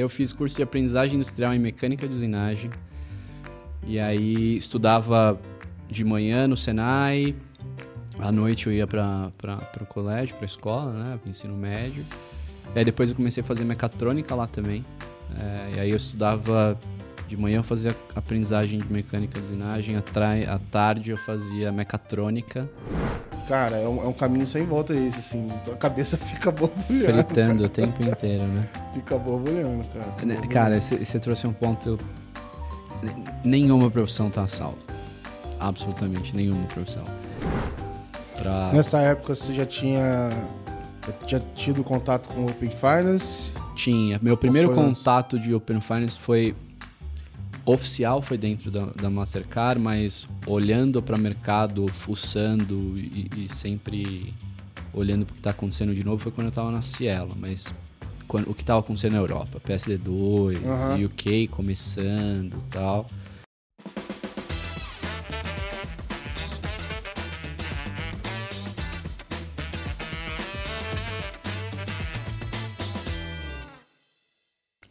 Eu fiz curso de aprendizagem industrial em mecânica de usinagem. E aí estudava de manhã no Senai, à noite eu ia para o colégio, para a escola, né, ensino médio. E aí depois eu comecei a fazer mecatrônica lá também. É, e aí eu estudava de manhã eu fazia aprendizagem de mecânica de usinagem, à tarde eu fazia mecatrônica. Cara, é um, é um, caminho sem volta esse, assim. A cabeça fica borbulhando. Fritando cara. o tempo inteiro, né? Fica borbulhando, cara. Né, cara, você trouxe um ponto. Nenhuma profissão tá salva. Absolutamente nenhuma profissão. Pra... Nessa época você já tinha, já tinha tido contato com Open Finance? Tinha. Meu primeiro contato de Open Finance foi oficial foi dentro da, da Mastercard, mas olhando para o mercado, fuçando e, e, sempre olhando para o que está acontecendo de novo foi quando eu estava na Cielo, mas quando, o que estava acontecendo na Europa, PSD2, uhum. UK começando e tal.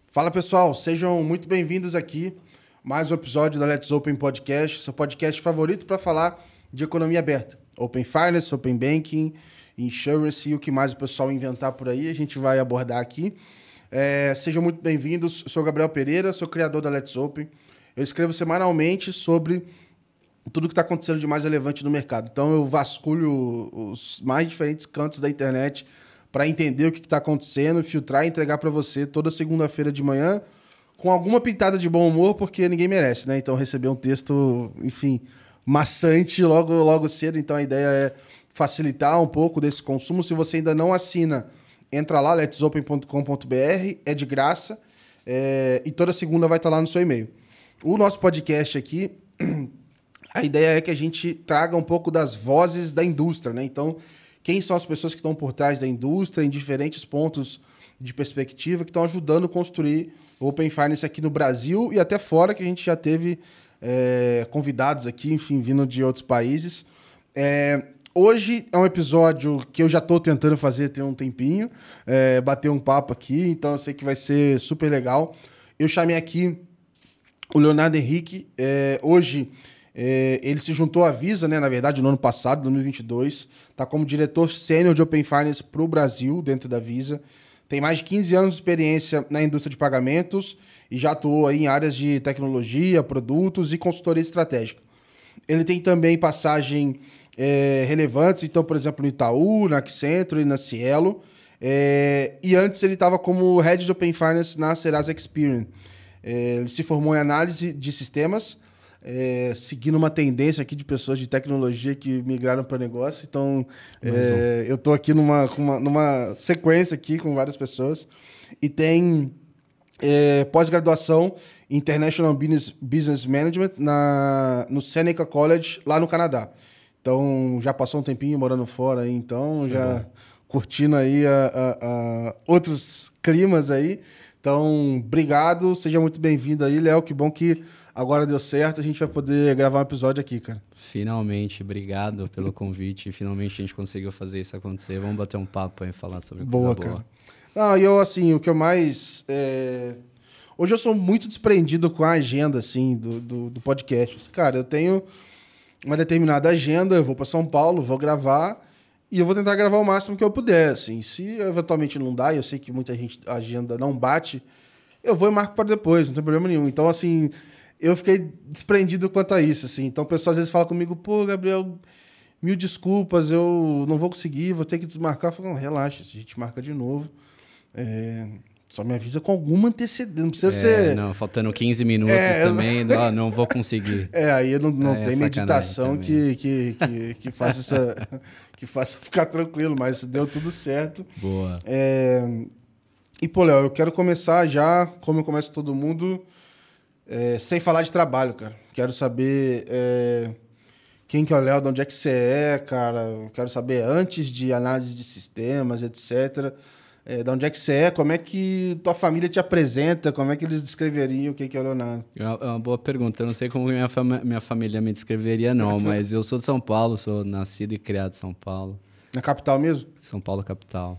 Fala pessoal, sejam muito bem-vindos aqui mais um episódio da Let's Open Podcast, seu podcast favorito para falar de economia aberta. Open Finance, Open Banking, Insurance e o que mais o pessoal inventar por aí, a gente vai abordar aqui. É, sejam muito bem-vindos, sou Gabriel Pereira, sou criador da Let's Open. Eu escrevo semanalmente sobre tudo que está acontecendo de mais relevante no mercado. Então eu vasculho os mais diferentes cantos da internet para entender o que está acontecendo, filtrar e entregar para você toda segunda-feira de manhã com alguma pitada de bom humor, porque ninguém merece, né? Então receber um texto, enfim, maçante logo, logo cedo. Então a ideia é facilitar um pouco desse consumo. Se você ainda não assina, entra lá, letsopen.com.br, é de graça. É, e toda segunda vai estar lá no seu e-mail. O nosso podcast aqui, a ideia é que a gente traga um pouco das vozes da indústria, né? Então, quem são as pessoas que estão por trás da indústria em diferentes pontos de perspectiva que estão ajudando a construir Open Finance aqui no Brasil e até fora, que a gente já teve é, convidados aqui, enfim, vindo de outros países. É, hoje é um episódio que eu já estou tentando fazer tem um tempinho, é, bater um papo aqui, então eu sei que vai ser super legal. Eu chamei aqui o Leonardo Henrique. É, hoje é, ele se juntou à Visa, né, na verdade, no ano passado, 2022. Está como diretor sênior de Open Finance para o Brasil, dentro da Visa. Tem mais de 15 anos de experiência na indústria de pagamentos e já atuou em áreas de tecnologia, produtos e consultoria estratégica. Ele tem também passagem é, relevantes, então, por exemplo, no Itaú, na Accenture e na Cielo. É, e antes ele estava como Head de Open Finance na Serasa Experian. É, ele se formou em análise de sistemas, é, seguindo uma tendência aqui de pessoas de tecnologia que migraram para negócio. Então, é, eu estou aqui numa, uma, numa sequência aqui com várias pessoas. E tem é, pós-graduação International Business, Business Management na, no Seneca College, lá no Canadá. Então, já passou um tempinho morando fora aí, então, já curtindo aí a, a, a outros climas aí. Então, obrigado, seja muito bem-vindo aí, Léo. Que bom que agora deu certo, a gente vai poder gravar um episódio aqui, cara. Finalmente, obrigado pelo convite. Finalmente a gente conseguiu fazer isso acontecer. Vamos bater um papo e falar sobre boa, coisa boa. Cara. E eu, assim, o que eu mais. É... Hoje eu sou muito desprendido com a agenda, assim, do, do, do podcast. Cara, eu tenho uma determinada agenda, eu vou para São Paulo, vou gravar. E eu vou tentar gravar o máximo que eu puder, assim. Se eventualmente não dá, eu sei que muita gente a agenda não bate, eu vou e marco para depois, não tem problema nenhum. Então, assim, eu fiquei desprendido quanto a isso, assim. Então, o pessoal às vezes fala comigo, pô, Gabriel, mil desculpas, eu não vou conseguir, vou ter que desmarcar. Eu falo, não, relaxa, a gente marca de novo. É, só me avisa com alguma antecedência. Não precisa é, ser. Não, faltando 15 minutos é, também, não, não vou conseguir. É, aí não, não é, tem meditação que, que, que, que, faça essa, que faça ficar tranquilo, mas deu tudo certo. Boa. É, e, pô, Léo, eu quero começar já, como eu começo todo mundo, é, sem falar de trabalho, cara. Quero saber é, quem que é o Léo, de onde é que você é, cara. Quero saber antes de análise de sistemas, etc. É, de onde é que você é, como é que tua família te apresenta, como é que eles descreveriam o que é o Leonardo? É uma boa pergunta. Eu não sei como minha, fam minha família me descreveria, não, mas eu sou de São Paulo, sou nascido e criado em São Paulo. Na capital mesmo? São Paulo, capital.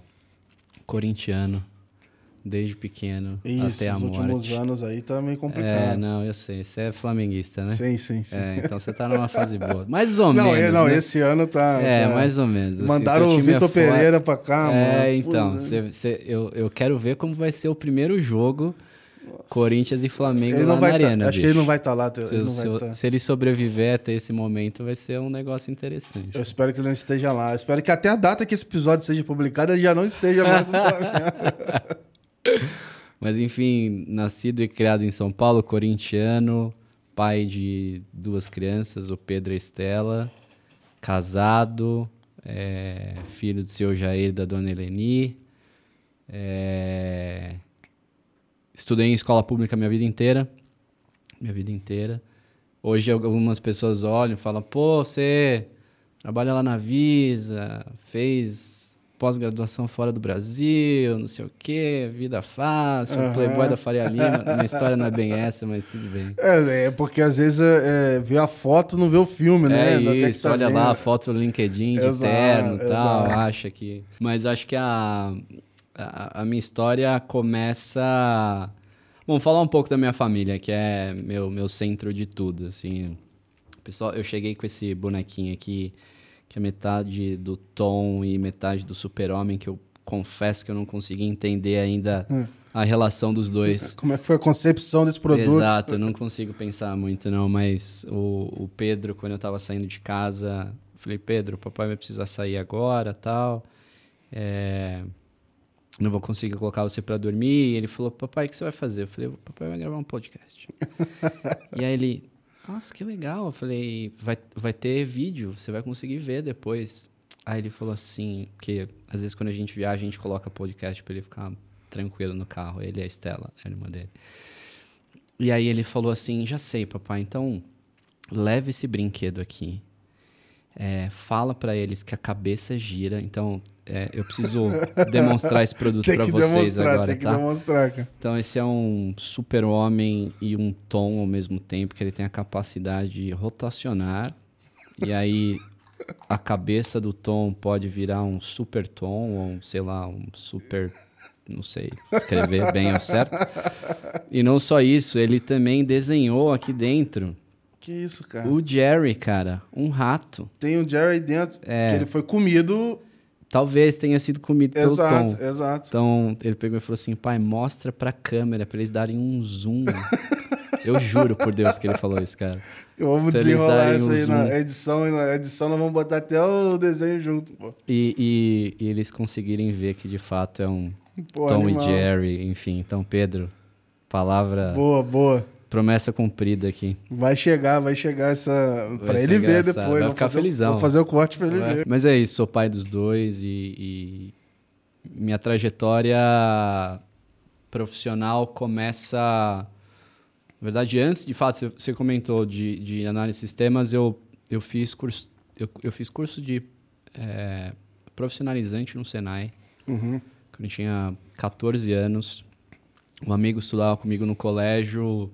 Corintiano. Desde pequeno Isso, até a os morte. últimos anos aí tá meio É, complicado. não, eu sei. Você é flamenguista, né? Sim, sim, sim. É, então você tá numa fase boa. Mais ou não, menos. é, não né? esse ano tá. É, tá- mais ou menos. assim, Mandaram o é Vitor fora- Pereira pra cá, mano. É, então. Pô, cê- cê- eu, eu quero ver como vai ser o primeiro jogo Corinthians e Flamengo ele lá não vai na tá- Arena. Acho que ele bicho. não vai estar lá. Se, ele se- tá. se ele sobreviver até esse momento, vai ser um negócio interessante. Eu espero que ele não esteja lá. Eu espero que até a data que esse episódio seja publicado ele já não esteja mais no Flamengo. Mas enfim, nascido e criado em São Paulo, corintiano, pai de duas crianças, o Pedro e a Estela, casado, é, filho do seu Jair e da dona Eleni. É, estudei em escola pública minha vida inteira. Minha vida inteira. Hoje algumas pessoas olham e falam, pô, você trabalha lá na Visa, fez pós-graduação fora do Brasil, não sei o quê, vida fácil, Aham. playboy da Faria Lima. Minha história não é bem essa, mas tudo bem. é, é, porque às vezes é, é, vê a foto não vê o filme, né? É Do isso, tá olha vendo. lá a foto no LinkedIn de Exato, terno e tal, acha que... Mas acho que a, a, a minha história começa... Bom, falar um pouco da minha família, que é meu, meu centro de tudo, assim. Pessoal, eu cheguei com esse bonequinho aqui, que é metade do Tom e metade do Super-Homem, que eu confesso que eu não consegui entender ainda Hum. a relação dos dois. Como é que foi a concepção desse produto? Exato, eu não consigo pensar muito, não, mas o, o Pedro, quando eu tava saindo de casa, eu falei, Pedro, papai vai precisar sair agora tal. É, não vou conseguir colocar você para dormir. E ele falou, papai, o que você vai fazer? Eu falei, papai vai gravar um podcast. e aí ele, nossa, que legal. Eu falei, vai, vai ter vídeo, você vai conseguir ver depois. Aí ele falou assim, que às vezes quando a gente viaja, a gente coloca podcast para ele ficar tranquilo no carro. Ele e a Estela, a irmã dele. E aí ele falou assim: já sei, papai, então leve esse brinquedo aqui. É, fala pra eles que a cabeça gira. Então, é, eu preciso demonstrar esse produto que vocês agora, tem que tá? demonstrar, cara. Então, esse é um super-homem e um tom ao mesmo tempo, que ele tem a capacidade de rotacionar. E aí, a cabeça do tom pode virar um super tom, ou um, sei lá, um super. Não sei escrever bem ao certo. E não só isso, ele também desenhou aqui dentro Que isso, cara. o Jerry, cara, um rato. Tem o Jerry dentro, É. que ele foi comido. Talvez tenha sido comido pelo Exato, tom. exato. Então ele pegou e falou assim: pai, mostra pra câmera pra eles darem um zoom. Eu juro por Deus que ele falou isso, cara. Vamos eles desenrolar isso um aí na zoom. edição. E na edição nós vamos botar até o desenho junto, pô. E, e- e eles conseguirem ver que de fato é um Pô, Tom animal. e Jerry, enfim. Então, Pedro, palavra, Boa, boa. Promessa cumprida aqui. Vai chegar, vai chegar essa. Vai pra ele ver depois. vai ficar fazer felizão. Vou fazer o corte pra ele Vai. ver. Mas é isso, sou pai dos dois e, e minha trajetória profissional começa. Na verdade, antes, de fato, você- você comentou de, de análise de sistemas, eu, eu, fiz curso, eu, eu fiz curso de é, profissionalizante no Senai, Uhum. quando eu tinha 14 anos. Um amigo estudava comigo no colégio.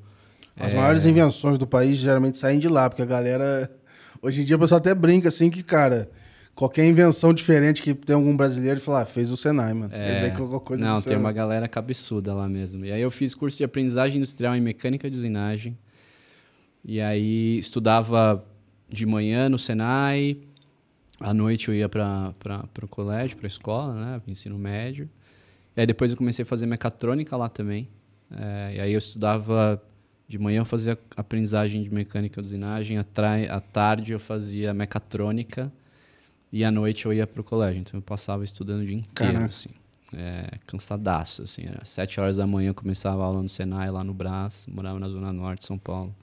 As é, maiores invenções do país geralmente saem de lá, porque a galera. Hoje em dia o pessoal até brinca assim que, cara, qualquer invenção diferente que tem algum brasileiro, ele fala, ah, fez o Senai, mano. Ele vem com alguma coisa Não, tem Senai. uma galera cabeçuda lá mesmo. E aí eu fiz curso de aprendizagem industrial em mecânica de usinagem. E aí estudava de manhã no Senai, à noite eu ia para o colégio, para a escola, né, ensino médio. E aí depois eu comecei a fazer mecatrônica lá também. É, e aí eu estudava de manhã eu fazia aprendizagem de mecânica de usinagem, à, tarde eu fazia mecatrônica e à noite eu ia para o colégio. Então eu passava estudando o dia inteiro, Caraca. assim. É, cansadaço, assim. Era sete horas da manhã eu começava a aula no Senai, lá no Brás, morava na Zona Norte de São Paulo.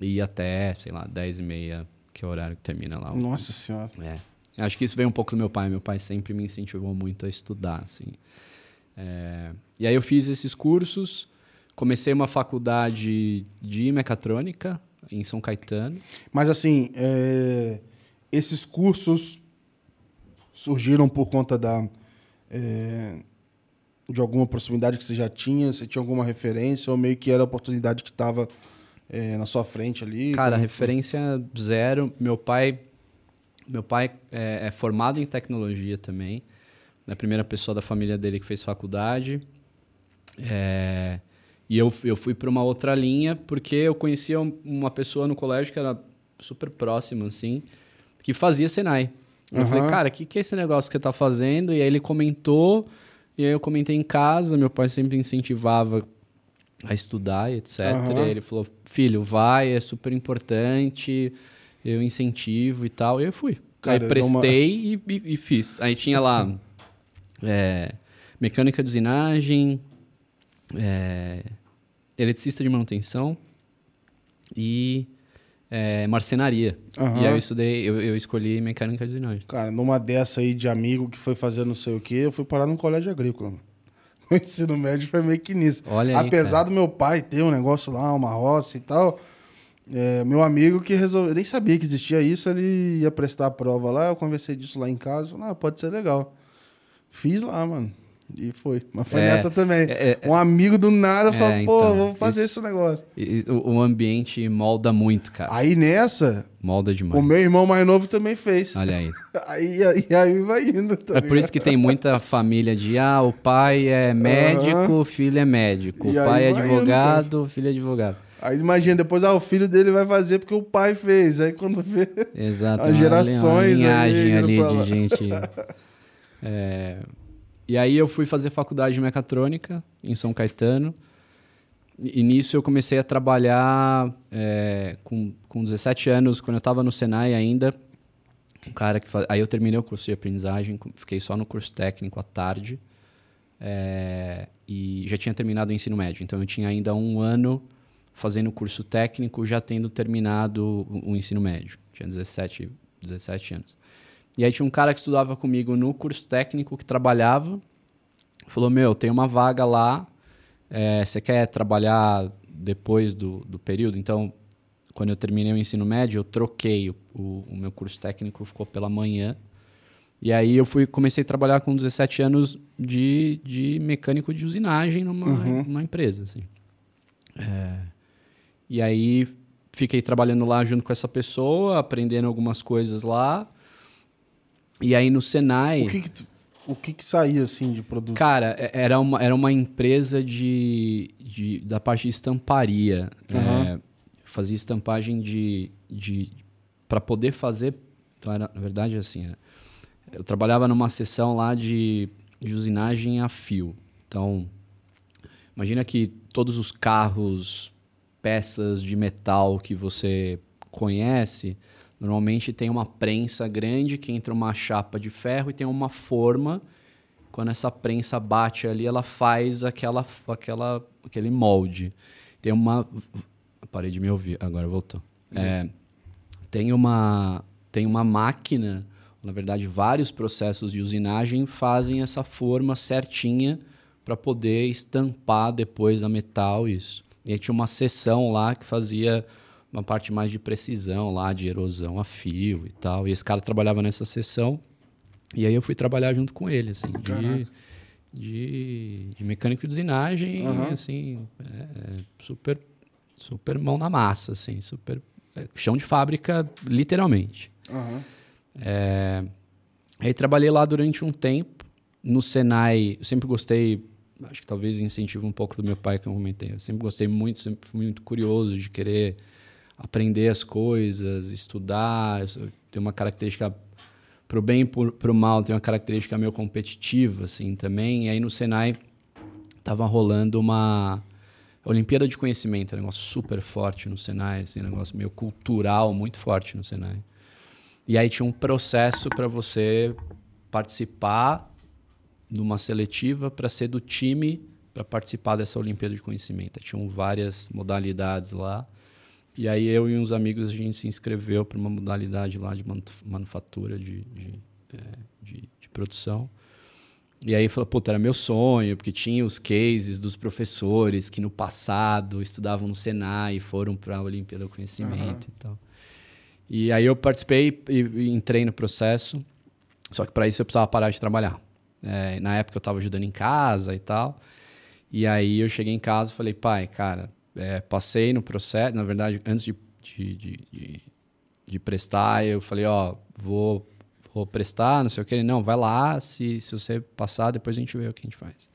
E ia até, sei lá, dez e meia, que é o horário que termina lá. Nossa senhora. é. Acho que isso veio um pouco do meu pai. Meu pai sempre me incentivou muito a estudar, assim. É, E aí eu fiz esses cursos, comecei uma faculdade de mecatrônica em São Caetano. Mas assim, é, esses cursos surgiram por conta da é, de alguma proximidade que você já tinha? Você tinha alguma referência ou meio que era a oportunidade que estava na sua frente ali? Cara, Como- referência zero. Meu pai, meu pai é, é formado em tecnologia também. É a primeira pessoa da família dele que fez faculdade. É, e eu, eu fui para uma outra linha porque eu conhecia uma pessoa no colégio que era super próxima, assim, que fazia Senai. Eu Aham. falei, cara, o que, que é esse negócio que você tá fazendo? E aí ele comentou, e aí eu comentei em casa, meu pai sempre incentivava a estudar etc. Aham. E aí ele falou, filho, vai, é super importante, eu incentivo e tal. E eu fui. Cara, aí eu dou uma- prestei e, e- e fiz. Aí tinha lá é, mecânica de usinagem, é, eletricista de manutenção e é, marcenaria. Aham. E aí eu estudei, eu, eu escolhi mecânica de usinagem. Cara, numa dessa aí de amigo que foi fazer não sei o quê, eu fui parar num colégio agrícola. Mano. O ensino médio foi meio que nisso. Olha aí, Apesar cara. do meu pai ter um negócio lá, uma roça e tal, é, meu amigo que resolveu, nem sabia que existia isso, ele ia prestar a prova lá, eu conversei disso lá em casa, falei, ah, pode ser legal. Fiz lá, mano. E foi. Mas foi É, nessa também. é, é, um amigo do nada É, falou, pô, então, vou fazer isso- esse negócio. E- o, o ambiente molda muito, cara. Aí nessa, Molda demais. o meu irmão mais novo também fez. Olha aí. Aí, aí, aí vai indo. Tá É por isso que tem muita família de ah, o pai é médico, o filho é médico. O pai é indo, advogado, o filho é advogado. Aí imagina, depois ah, o filho dele vai fazer porque o pai fez. Aí quando vê. Exato. As gerações uma linhagem ali indo lá. de gente. É, E aí eu fui fazer faculdade de mecatrônica em São Caetano. E nisso eu comecei a trabalhar é, com, com 17 anos, quando eu estava no Senai ainda. Um cara que fa- Aí eu terminei o curso de aprendizagem, fiquei só no curso técnico à tarde. É, e já tinha terminado o ensino médio. Então eu tinha ainda um ano fazendo curso técnico, já tendo terminado o, o ensino médio. Tinha 17, 17 anos. E aí tinha um cara que estudava comigo no curso técnico que trabalhava. Falou: Meu, tem uma vaga lá. é, você quer trabalhar depois do, do período? Então, quando eu terminei o ensino médio, eu troquei. O, o, o meu curso técnico ficou pela manhã. E aí eu fui, comecei a trabalhar com 17 anos de, de mecânico de usinagem numa, numa empresa, assim. É, e aí fiquei trabalhando lá junto com essa pessoa, aprendendo algumas coisas lá. E aí no Senai... O que que, tu- o que que saía assim de produto? Cara, é- era uma, era uma empresa de, de- da parte de estamparia. Aham. É, fazia estampagem de. de para poder fazer. Então era, na verdade, assim. é, Eu trabalhava numa seção lá de, de usinagem a fio. Então, imagina que todos os carros, peças de metal que você conhece, normalmente tem uma prensa grande que entra uma chapa de ferro e tem uma forma. Quando essa prensa bate ali, ela faz aquela, aquela, aquele molde. Tem uma. Parei de me ouvir, agora voltou. É, tem, uma, tem uma máquina, na verdade, vários processos de usinagem fazem essa forma certinha para poder estampar depois a metal isso. E aí tinha uma seção lá que fazia uma parte mais de precisão lá, de erosão a fio e tal. E esse cara trabalhava nessa seção. E aí eu fui trabalhar junto com ele, assim, de, de, de mecânico de usinagem, Aham. assim, é, super, super mão na massa, assim, super é, chão de fábrica, literalmente. Aham. É, aí trabalhei lá durante um tempo. No Senai, eu sempre gostei, acho que talvez incentivo um pouco do meu pai que eu comentei. Eu sempre gostei muito, sempre fui muito curioso de querer aprender as coisas, estudar. Tenho uma característica pro bem e pro, pro mal, tem uma característica meio competitiva assim também. E aí no Senai tava rolando uma Olimpíada de Conhecimento, um negócio super forte no Senai, assim, um negócio meio cultural muito forte no Senai. E aí tinha um processo para você participar de uma seletiva para ser do time para participar dessa Olimpíada de Conhecimento. Tinham várias modalidades lá. E aí eu e uns amigos a gente se inscreveu para uma modalidade lá de manu- manufatura de, de, é, de- de produção. E aí falou, puta, era meu sonho, porque tinha os cases dos professores que no passado estudavam no Senai e foram para a Olimpíada do Conhecimento e tal. E aí eu participei e, e entrei no processo, só que para isso eu precisava parar de trabalhar. É, na época eu estava ajudando em casa e tal. E aí eu cheguei em casa e falei, pai, cara, é, passei no processo, na verdade, antes de, de, de, de- prestar, eu falei, ó, vou, vou prestar, não sei o que. Ele, não, vai lá, se, se você passar, depois a gente vê o que a gente faz.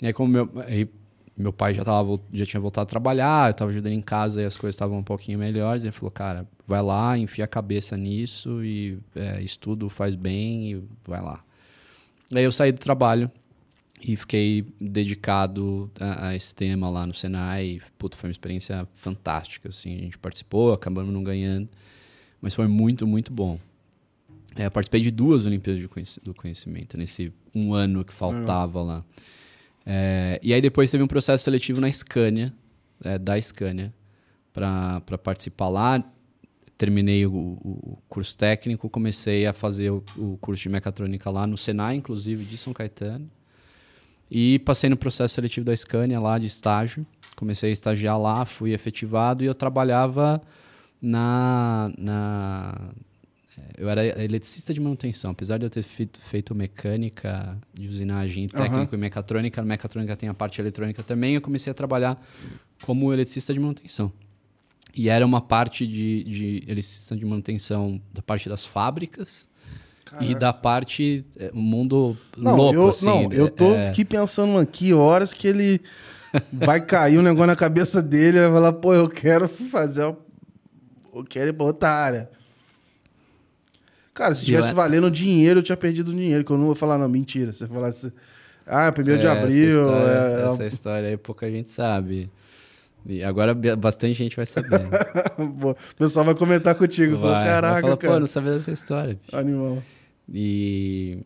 E aí, como meu, aí, meu pai já, tava, já tinha voltado a trabalhar, eu estava ajudando em casa e as coisas estavam um pouquinho melhores. Ele falou, cara, vai lá, enfia a cabeça nisso e é, estudo faz bem e vai lá. Aí eu saí do trabalho e fiquei dedicado a, a, esse tema lá no Senai. Puta, foi uma experiência fantástica, assim. A gente participou, acabamos não ganhando, mas foi muito, muito bom. É, eu participei de duas Olimpíadas do Conhecimento, nesse um ano que faltava uhum. lá. É, e aí depois teve um processo seletivo na Scania, é, da Scania, para participar lá. Terminei o, o, curso técnico, comecei a fazer o, o curso de mecatrônica lá no Senai, inclusive, de São Caetano. E passei no processo seletivo da Scania lá de estágio. Comecei a estagiar lá, fui efetivado e eu trabalhava na, na eu era eletricista de manutenção, apesar de eu ter feito, feito mecânica de usinagem, técnico uhum. e mecatrônica, a mecatrônica tem a parte eletrônica também, eu comecei a trabalhar como eletricista de manutenção. E era uma parte de, de eletricista de manutenção da parte das fábricas Caraca. e da parte é, mundo não, louco, eu, assim. Não, eu tô é... aqui pensando aqui horas que ele vai cair um negócio na cabeça dele e vai falar, pô, eu quero fazer, eu quero ir pra outra área. Cara, se tivesse é... valendo dinheiro, eu tinha perdido dinheiro, que eu não vou falar, não, mentira. Você falasse, ah, primeiro é, de abril. Essa história, é... essa história aí pouca gente sabe. E agora bastante gente vai saber. o pessoal vai comentar contigo. Vai, Caraca, vai falar, cara. Pô, não sabia dessa história. Bicho. Animal. E,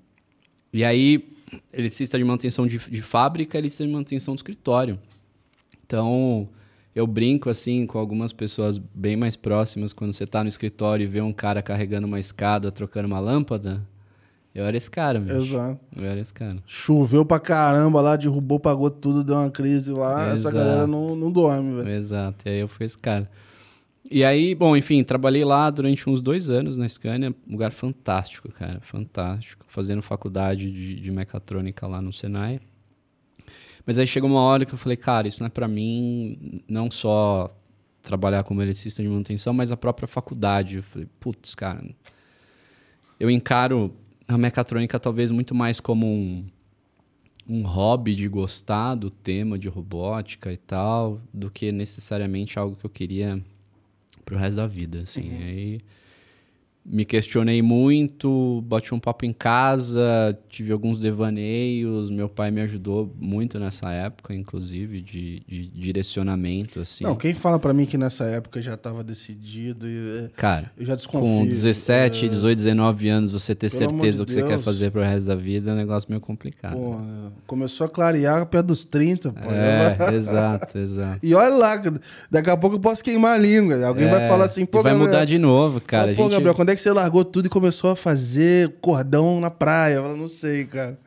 e aí, eletricista de manutenção de, de fábrica, eletricista de manutenção do escritório. Então, eu brinco assim com algumas pessoas bem mais próximas quando você está no escritório e vê um cara carregando uma escada, trocando uma lâmpada. Eu era esse cara, mesmo. Exato. Eu era esse cara. Choveu pra caramba lá, derrubou, pagou tudo, deu uma crise lá. Exato. Essa galera não, não dorme, velho. Exato. E aí eu fui esse cara. E aí, bom, enfim, trabalhei lá durante uns dois anos na Scania. Lugar fantástico, cara. Fantástico. Fazendo faculdade de, de mecatrônica lá no Senai. Mas aí chegou uma hora que eu falei, cara, isso não é para mim, não só trabalhar como eletricista de manutenção, mas a própria faculdade. Eu falei, putz, cara, eu encaro a mecatrônica talvez muito mais como um, um hobby de gostar do tema de robótica e tal, do que necessariamente algo que eu queria pro resto da vida, assim. Uhum. Aí me questionei muito, bati um papo em casa, tive alguns devaneios. Meu pai me ajudou muito nessa época, inclusive, de, de direcionamento, assim. Não, quem fala para mim que nessa época já estava decidido, é, cara, eu já desconfio. Com 17, é... 18, 19 anos, você ter Pelo certeza do que Deus. você quer fazer pro resto da vida é um negócio meio complicado. Pô, começou a clarear perto dos 30, pô. É, exato, exato. E olha lá, daqui a pouco eu posso queimar a língua. Alguém é, vai falar assim, pô, vai Gabriel, mudar de novo, cara. Pô, gente... Gabriel, quando é que você largou tudo e começou a fazer cordão na praia? Eu não sei, cara.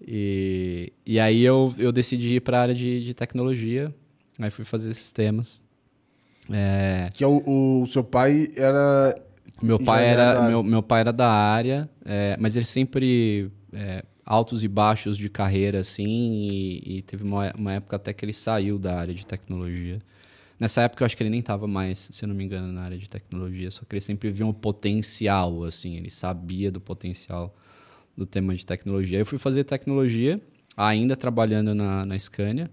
E, e aí eu, eu decidi ir para a área de, de tecnologia. Aí fui fazer sistemas. É... Que é o, o seu pai era. Meu pai era, meu, meu pai era da área, é, mas ele sempre. É, altos e baixos de carreira, assim, e, e teve uma, uma, época até que ele saiu da área de tecnologia. Nessa época eu acho que ele nem estava mais, se não me engano, na área de tecnologia, só que ele sempre viu um potencial, assim, ele sabia do potencial do tema de tecnologia. Eu fui fazer tecnologia, ainda trabalhando na, na Scania.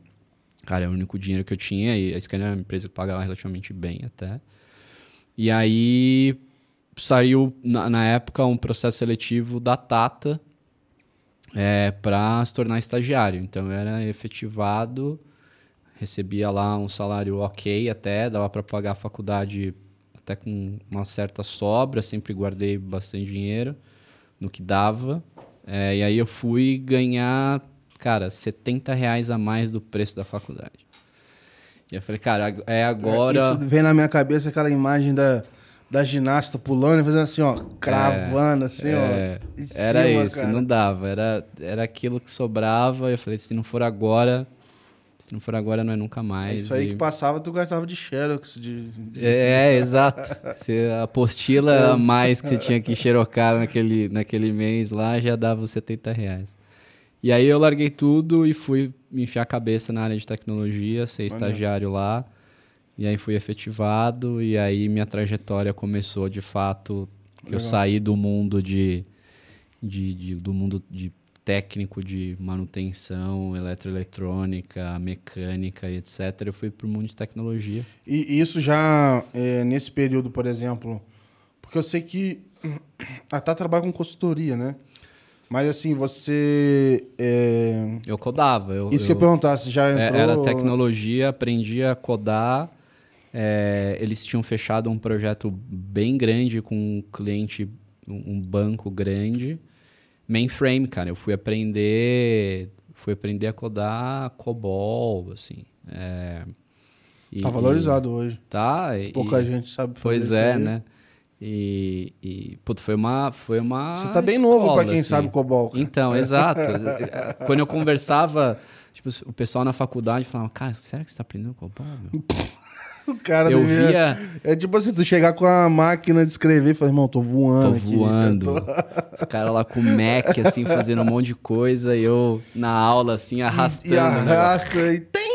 Cara, é o único dinheiro que eu tinha, e a Scania é uma empresa que pagava relativamente bem até. E aí saiu, na, na época, um processo seletivo da Tata é, para se tornar estagiário. Então eu era efetivado recebia lá um salário ok até, dava para pagar a faculdade até com uma certa sobra, sempre guardei bastante dinheiro no que dava. É, e aí eu fui ganhar, cara, 70 reais a mais do preço da faculdade. E eu falei, cara, é agora. Isso vem na minha cabeça aquela imagem da, da ginasta pulando e fazendo assim, ó, cravando, é, assim, é, ó. Era cima, isso, cara. não dava. Era, era aquilo que sobrava. Eu falei, se não for agora, se não for agora, não é nunca mais. É isso aí e... que passava, tu gastava de xerox. De. É, é, exato. Se a apostila a mais que você tinha que xerocar naquele, naquele mês lá já dava os 70 reais. E aí eu larguei tudo e fui me enfiar a cabeça na área de tecnologia, ser estagiário lá. E aí fui efetivado e aí minha trajetória começou de fato. Eu saí do mundo de, de, de, do mundo de técnico de manutenção, eletroeletrônica, mecânica e etc. Eu fui para o mundo de tecnologia. E isso já é, nesse período, por exemplo, porque eu sei que a Tá trabalha com consultoria, né? Mas assim, você. É... Eu codava. Eu, Isso eu, que eu ia perguntar, se já é, entrou. Era tecnologia, aprendi a codar. É, eles tinham fechado um projeto bem grande com um cliente, um banco grande. Mainframe, cara. Eu fui aprender. Fui aprender a codar COBOL, assim. É, e, tá valorizado e, hoje. Tá. Pouca gente sabe fazer Pois é, aí. né? E, e puto, foi uma foi uma Você tá bem escola, novo para quem assim. sabe COBOL. Cara. Então, exato. Quando eu conversava, tipo, o pessoal na faculdade falava: "Cara, será que você tá aprendendo COBOL?" Meu? o cara eu devia... via É tipo assim, tu chegar com a máquina de escrever e falar: "Irmão, tô voando tô aqui". voando. Tô... Os caras lá com o Mac assim fazendo um monte de coisa e eu na aula assim arrastando. E arrasta e tem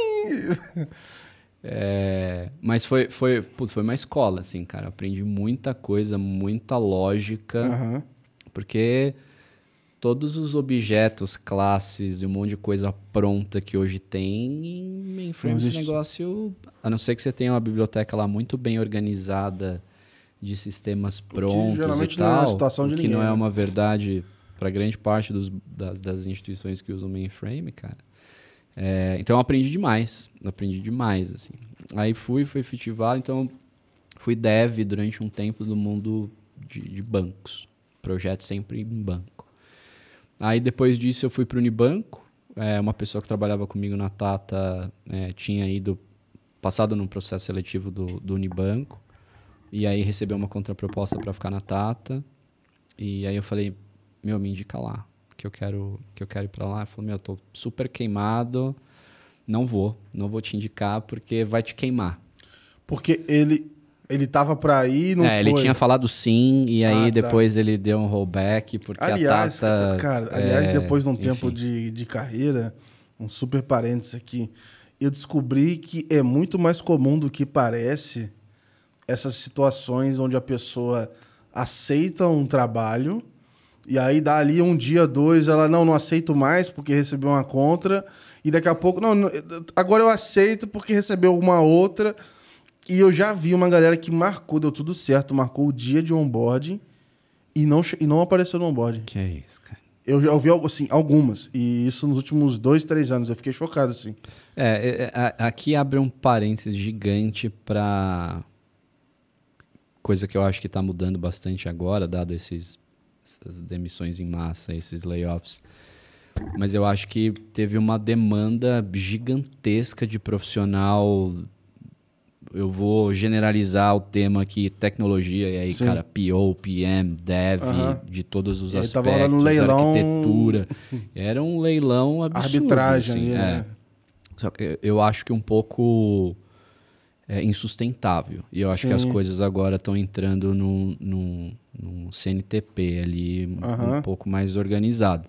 é, mas foi, foi, putz, foi uma escola, assim, cara. Eu aprendi muita coisa, muita lógica. Uhum. Porque todos os objetos, classes e um monte de coisa pronta que hoje tem em mainframe, esse negócio... A não ser que você tenha uma biblioteca lá muito bem organizada de sistemas prontos e tal. Não é a situação de que ninguém, não é né? uma verdade para grande parte dos, das, das instituições que usam mainframe, cara. É, então eu aprendi demais, aprendi demais, assim. Aí fui, fui efetivado, então fui dev durante um tempo do mundo de, de bancos, projeto sempre em banco. Aí depois disso eu fui para o Unibanco, é, uma pessoa que trabalhava comigo na Tata é, tinha ido, passado num processo seletivo do, do Unibanco, e aí recebeu uma contraproposta para ficar na Tata, e aí eu falei, meu, me indica lá, que eu quero que eu quero ir para lá. Ele falou: "Meu, eu tô super queimado, não vou, não vou te indicar porque vai te queimar". Porque ele ele tava para ir, não é, foi. ele tinha falado sim e aí Ah, tá. depois ele deu um rollback porque Aliás, a Tata cara, aliás, é, depois de um enfim. tempo de, de carreira, um super parênteses aqui, eu descobri que é muito mais comum do que parece essas situações onde a pessoa aceita um trabalho e aí dá ali um dia, dois, ela não, não aceito mais porque recebeu uma contra e daqui a pouco, não, agora eu aceito porque recebeu uma outra e eu já vi uma galera que marcou, deu tudo certo, marcou o dia de onboarding e não, e não apareceu no onboarding. Que é isso, cara. Eu já ouvi assim, algumas. E isso nos últimos dois, três anos. Eu fiquei chocado, assim. É, é, é, a- aqui abre um parênteses gigante para coisa que eu acho que está mudando bastante agora, dado esses, essas demissões em massa, esses layoffs. Mas eu acho que teve uma demanda gigantesca de profissional. Eu vou generalizar o tema aqui, tecnologia, e aí, Sim. cara, PO, PM, Dev, de todos os E aspectos, tava um leilão- arquitetura. Era um leilão absurdo. Arbitragem assim, ali, é. né? Só que eu- acho que um pouco é, insustentável. E eu acho que as Sim. coisas agora estão entrando num, num, num CNTP ali um- um pouco mais organizado.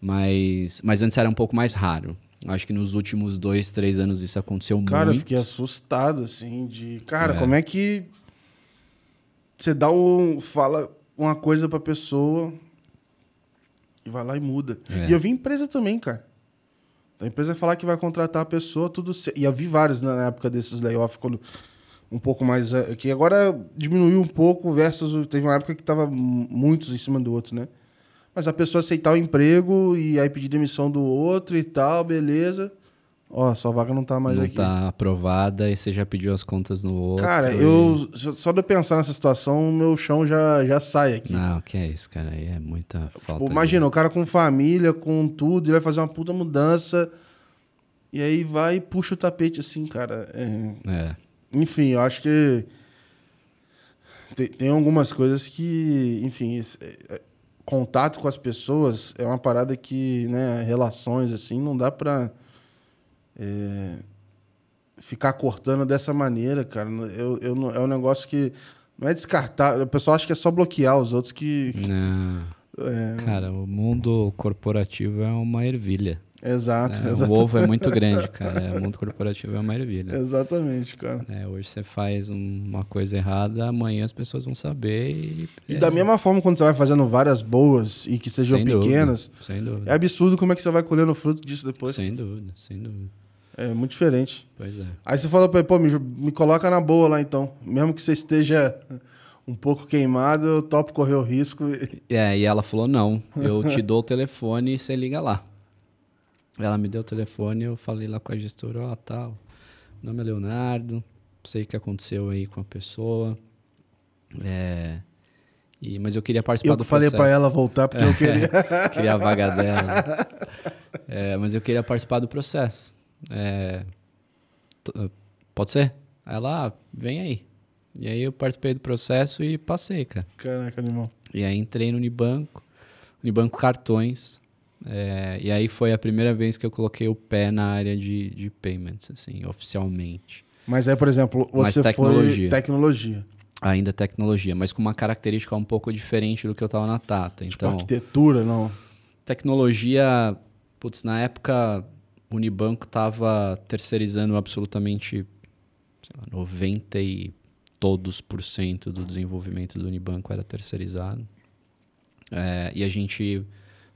Mas, mas antes era um pouco mais raro. Acho que nos últimos dois, três anos isso aconteceu Cara, eu muito. fiquei assustado, assim, de... Cara, É. como é que... Você dá um... Fala uma coisa pra pessoa e vai lá e muda. É. E eu vi empresa também, cara. A empresa falar que vai contratar a pessoa, tudo certo. E eu vi vários na época desses layoffs, quando um pouco mais... eh, Que agora diminuiu um pouco versus... Teve uma época que tava mu- muitos em cima do outro, né? Mas a pessoa aceitar o emprego e aí pedir demissão do outro e tal, beleza. Ó, sua vaga não tá mais não aqui. tá aprovada e você já pediu as contas no outro. Cara, e- eu só de eu pensar nessa situação, o meu chão já, já sai aqui. Não, que é isso, cara. Aí é muita falta. Tipo, de- imagina, o cara com família, com tudo, ele vai fazer uma puta mudança. E aí vai e puxa o tapete assim, cara. É, É. Enfim, eu acho que tem, tem algumas coisas que, enfim, é- contato com as pessoas é uma parada que, né, relações assim, não dá pra é, ficar cortando dessa maneira, cara. Eu, eu, é um negócio que não é descartar. O pessoal acha que é só bloquear os outros que. Não. é, Cara, o mundo corporativo é uma ervilha. Exato, né? exato. O ovo é muito grande, cara. O mundo corporativo é uma maravilha. Exatamente, cara. É, hoje você faz um- uma coisa errada, amanhã as pessoas vão saber e... E é, da mesma forma, quando você vai fazendo várias boas e que sejam sem dúvida, pequenas, sem dúvida. é absurdo como é que você vai colhendo o fruto disso depois. Sem dúvida, sem dúvida. É muito diferente. Pois é. Aí você fala pra ele, pô, me, me coloca na boa lá então. Mesmo que você esteja um pouco queimado, eu topo correr o risco. É, e ela falou: não, eu te dou o telefone e você liga lá. Ela me deu o telefone, eu falei lá com a gestora: ó, tal. Meu nome é Leonardo, sei o que aconteceu aí com a pessoa. É, e, mas eu queria participar Eu do que falei processo. pra ela voltar porque eu queria. queria a vaga dela. É, mas eu queria participar do processo. É, t- pode ser? Ela, ah, vem aí. E aí eu participei do processo e passei, cara. Caraca, animal. E aí entrei no Unibanco, Unibanco Cartões. É, e aí foi a primeira vez que eu coloquei o pé na área de, de payments, assim, oficialmente. Mas aí, por exemplo, você foi tecnologia. tecnologia. Ainda tecnologia, mas com uma característica um pouco diferente do que eu estava na Tata. Tipo, Então, arquitetura, não. tecnologia, putz, na época o Unibanco estava terceirizando absolutamente sei lá, 90 e todos por cento do desenvolvimento do Unibanco era terceirizado. É, e a gente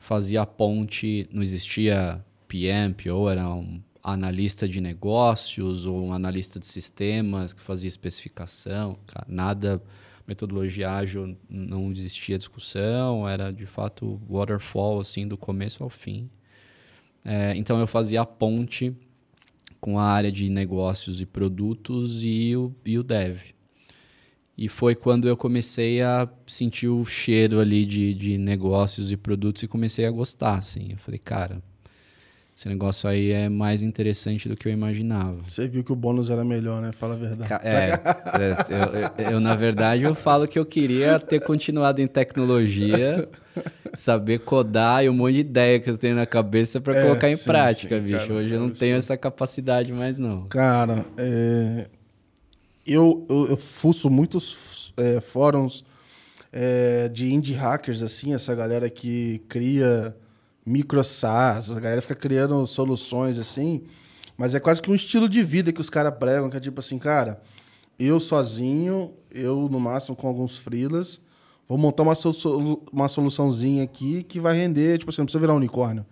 fazia a ponte, não existia PM, PO, era um analista de negócios ou um analista de sistemas que fazia especificação, nada, metodologia ágil não existia discussão, era de fato waterfall, assim, do começo ao fim. É, então eu fazia a ponte com a área de negócios e produtos e o, e o dev. E foi quando eu comecei a sentir o cheiro ali de, de negócios e produtos e comecei a gostar, assim. Eu falei, cara, esse negócio aí é mais interessante do que eu imaginava. Você viu que o bônus era melhor, né? Fala a verdade. É, é, eu, eu- eu, na verdade, eu falo que eu queria ter continuado em tecnologia, saber codar e um monte de ideia que eu tenho na cabeça para É, colocar em sim, prática, sim, bicho. cara, Hoje eu não absurdo. tenho essa capacidade mais, não. Cara, é, eu, eu, eu fuço muitos é, fóruns é, de indie hackers, assim, essa galera que cria micro SaaS, a galera fica criando soluções assim, mas é quase que um estilo de vida que os caras pregam, que é tipo assim, cara, eu sozinho, eu no máximo com alguns freelas, vou montar uma, solu- uma soluçãozinha aqui que vai render, tipo assim, não precisa virar um unicórnio.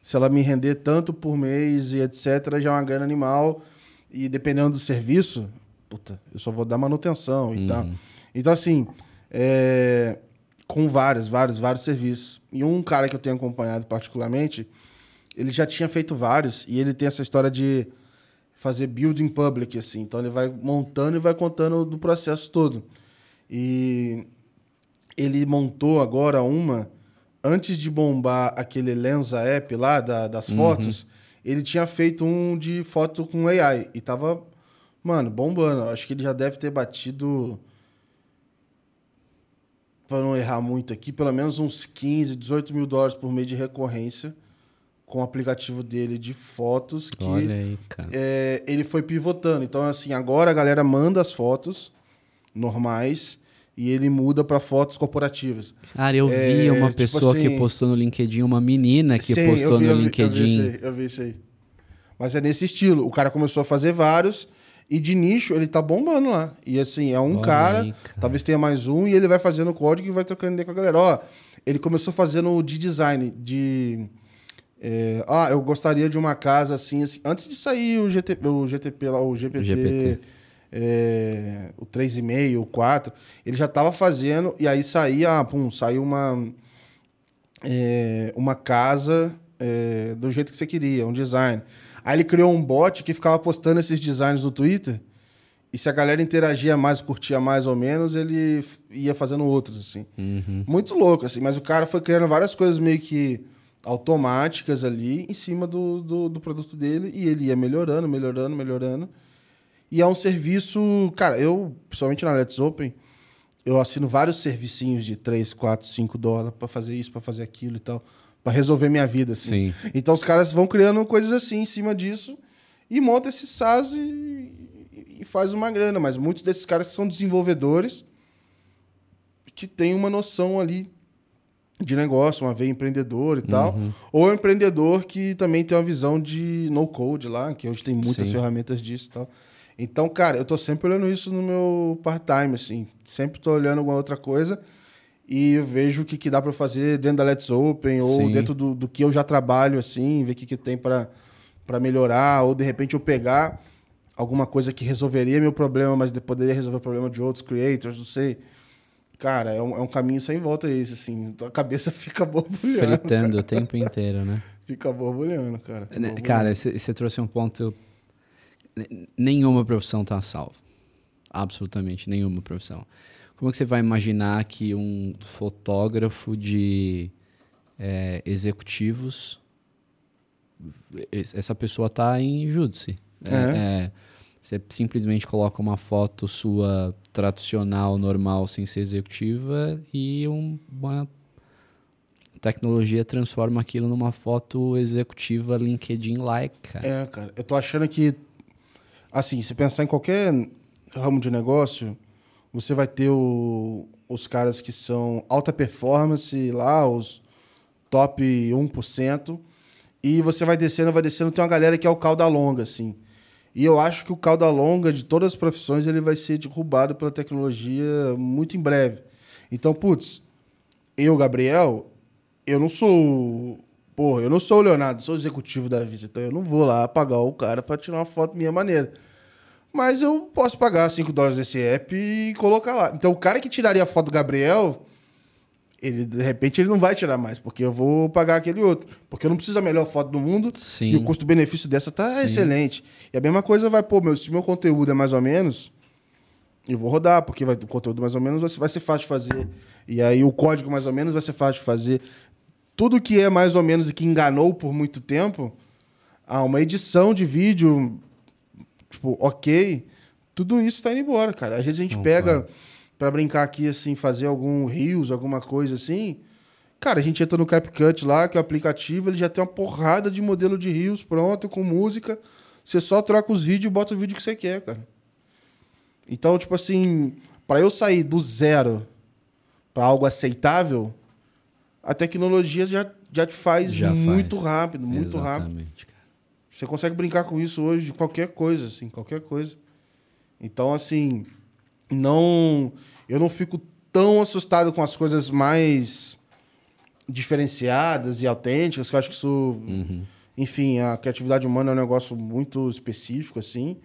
Se ela me render tanto por mês e etc, já é uma grana animal. E dependendo do serviço, puta, eu só vou dar manutenção e tal. Então, assim, é, com vários, vários, vários serviços. E um cara que eu tenho acompanhado particularmente, ele já tinha feito vários e ele tem essa história de fazer building public, assim. Então, ele vai montando e vai contando do processo todo. E ele montou agora uma, antes de bombar aquele Lensa app lá da- das fotos, ele tinha feito um de foto com AI e tava, mano, bombando. Acho que ele já deve ter batido, para não errar muito aqui, pelo menos uns 15, 18 mil dólares por mês de recorrência com o aplicativo dele de fotos que Olha aí, cara. é, ele foi pivotando. Então, assim, agora a galera manda as fotos normais e ele muda para fotos corporativas. Cara, eu é, vi uma tipo pessoa que assim- postou no LinkedIn, uma menina que Sim, postou eu vi, no eu vi, LinkedIn. Eu vi, isso aí, eu vi isso aí. Mas é nesse estilo. O cara começou a fazer vários e de nicho ele tá bombando lá. E assim, é um Olha cara, aí, cara. talvez tenha mais um, e ele vai fazendo código e vai trocando ideia com a galera. Ó, ele começou fazendo de design, de. é, ah, eu gostaria de uma casa assim, assim. Antes de sair o, GT, o GTP lá, o GPT. GPT. é, o 3,5, o 4, ele já tava fazendo, e aí saía, ah, pum, saiu uma, é, uma casa é, do jeito que você queria, um design. Aí ele criou um bot que ficava postando esses designs no Twitter, e se a galera interagia mais, curtia mais ou menos, ele ia fazendo outros, assim. Uhum. Muito louco, assim. Mas o cara foi criando várias coisas meio que automáticas ali em cima do, do, do produto dele, e ele ia melhorando, melhorando, melhorando. E é um serviço, cara, eu, principalmente na Let's Open, eu assino vários servicinhos de 3, 4, 5 dólares pra fazer isso, pra fazer aquilo e tal, pra resolver minha vida, assim. Sim. Então os caras vão criando coisas assim em cima disso e monta esse SaaS e, e faz uma grana. Mas muitos desses caras são desenvolvedores que têm uma noção ali de negócio, uma veia empreendedor e tal. Ou é um empreendedor que também tem uma visão de no-code lá, que hoje tem muitas Sim. ferramentas disso e tal. Então, cara, eu tô sempre olhando isso no meu part-time, assim. Sempre tô olhando alguma outra coisa e vejo o que, que dá para fazer dentro da Let's Open ou Sim. dentro do, do que eu já trabalho, assim, ver o que, que tem para melhorar, ou de repente eu pegar alguma coisa que resolveria meu problema, mas de- poderia resolver o problema de outros creators, não sei. Cara, é um, é um caminho sem volta esse, assim. A cabeça fica borbulhando. Fritando o tempo inteiro, né? Fica borbulhando, cara. Fica Né, borbulhando. Cara, você trouxe um ponto. N- Nenhuma profissão tá salva. Absolutamente nenhuma profissão. Como que você vai imaginar que um fotógrafo de é, executivos, es- essa pessoa tá em júdice? É, é, você simplesmente coloca uma foto sua tradicional, normal, sem ser executiva e um- uma tecnologia transforma aquilo numa foto executiva LinkedIn-like, cara. É, cara. Eu tô achando que, assim, se pensar em qualquer ramo de negócio, você vai ter o- os caras que são alta performance lá, os top 1%, e você vai descendo, vai descendo, tem uma galera que é o cauda longa, assim. E eu acho que o cauda longa de todas as profissões ele vai ser derrubado pela tecnologia muito em breve. Então, putz, eu, Gabriel, eu não sou. Porra, eu não sou o Leonardo, sou o executivo da visita. Eu não vou lá pagar o cara pra tirar uma foto minha maneira. Mas eu posso pagar 5 dólares desse app e colocar lá. Então, o cara que tiraria a foto do Gabriel, ele de repente ele não vai tirar mais, porque eu vou pagar aquele outro. Porque eu não preciso da melhor foto do mundo Sim. e o custo-benefício dessa tá excelente. E a mesma coisa vai, pô, meu, se meu conteúdo é mais ou menos, eu vou rodar, porque vai, o conteúdo mais ou menos vai ser, vai ser fácil de fazer. E aí o código mais ou menos vai ser fácil de fazer. Tudo que é mais ou menos e que enganou por muito tempo, ah, uma edição de vídeo, tipo, ok, tudo isso tá indo embora, cara. Às vezes a gente pega pra brincar aqui, assim, fazer algum Reels, alguma coisa assim. Cara, a gente entra no CapCut lá, que é o aplicativo, ele já tem uma porrada de modelo de Reels pronto, com música. Você só troca os vídeos e bota o vídeo que você quer, cara. Então, tipo assim, para eu sair do zero para algo aceitável, a tecnologia já, já te faz Já muito faz. rápido, muito rápido. Exatamente, cara. Você consegue brincar com isso hoje de qualquer coisa, assim, qualquer coisa. Então, assim, não. Eu não fico tão assustado com as coisas mais diferenciadas e autênticas, que eu acho que isso. Enfim, a criatividade humana é um negócio muito específico, assim.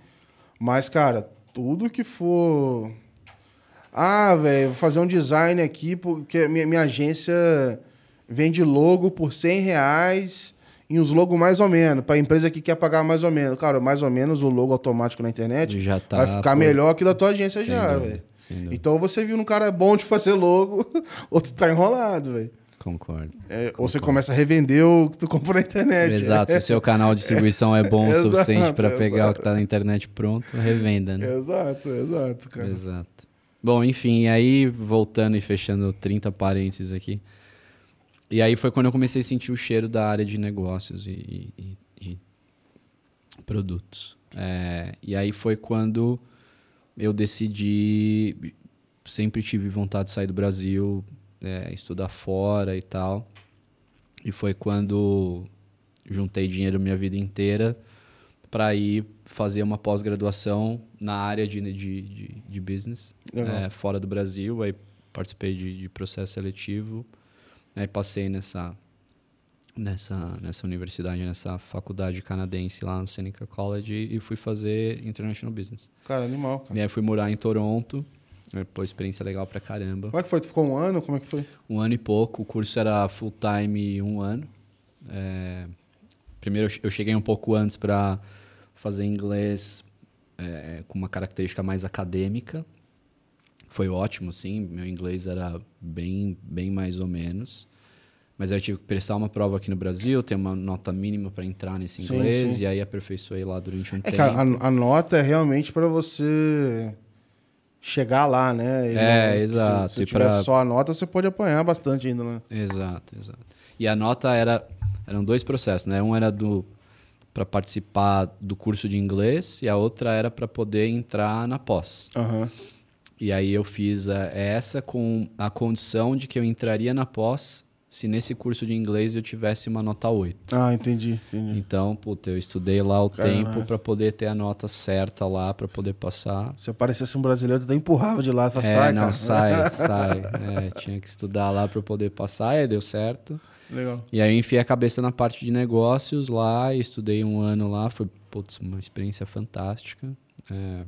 Mas, cara, tudo que for. Ah, velho, vou fazer um design aqui porque minha, minha agência vende logo por 100 reais e uns logo mais ou menos. Para a empresa que quer pagar mais ou menos. Cara, mais ou menos o logo automático na internet Já tá, vai ficar pô, melhor que da tua agência sem já, velho. Então você viu um cara bom de fazer logo, outro tá enrolado, velho. Concordo. É, ou você começa a revender o que tu comprou na internet. Exato, se o seu canal de distribuição é bom o suficiente para pegar o que tá na internet pronto, revenda, né? Exato, exato, cara. Exato. Bom, enfim, aí voltando e fechando 30 parênteses aqui. E aí foi quando eu comecei a sentir o cheiro da área de negócios e, e- e produtos. É, e aí foi quando eu decidi, sempre tive vontade de sair do Brasil, é, estudar fora e tal. E foi quando juntei dinheiro minha vida inteira para ir fazer uma pós-graduação na área de, de, de, de business, é, fora do Brasil. Aí participei de, de processo seletivo, aí passei nessa, nessa, nessa universidade, nessa faculdade canadense lá no Seneca College e fui fazer International Business. Cara, animal, cara. E aí fui morar em Toronto, é, pô, experiência legal pra caramba. Como é que foi? Tu ficou um ano? Como é que foi? Um ano e pouco, o curso era full time um ano. É, primeiro eu cheguei um pouco antes para fazer inglês é, com uma característica mais acadêmica. Foi ótimo, sim. Meu inglês era bem, bem mais ou menos. Mas aí eu tive que prestar uma prova aqui no Brasil, ter uma nota mínima para entrar nesse Sim, inglês, sim. e aí aperfeiçoei lá durante um É, tempo. a, a nota é realmente para você chegar lá, né? É, exato. Se, se E tiver pra- só a nota, você pode apanhar bastante ainda, né? Exato, exato. E a nota era eram dois processos, né? Um era do para participar do curso de inglês e a outra era para poder entrar na pós. Aham. E aí eu fiz a- essa com a condição de que eu entraria na pós se nesse curso de inglês eu tivesse uma nota 8. Ah, entendi, entendi. Então, puta, eu estudei lá o Caralho. tempo para poder ter a nota certa lá, para poder passar. Se aparecesse um brasileiro, tu até empurrava de lá, falava, É, sai, não, cara. sai, sai. É, tinha que estudar lá para poder passar, e deu certo. Legal. E aí eu enfiei a cabeça na parte de negócios lá, e estudei um ano lá, foi putz, uma experiência fantástica. É,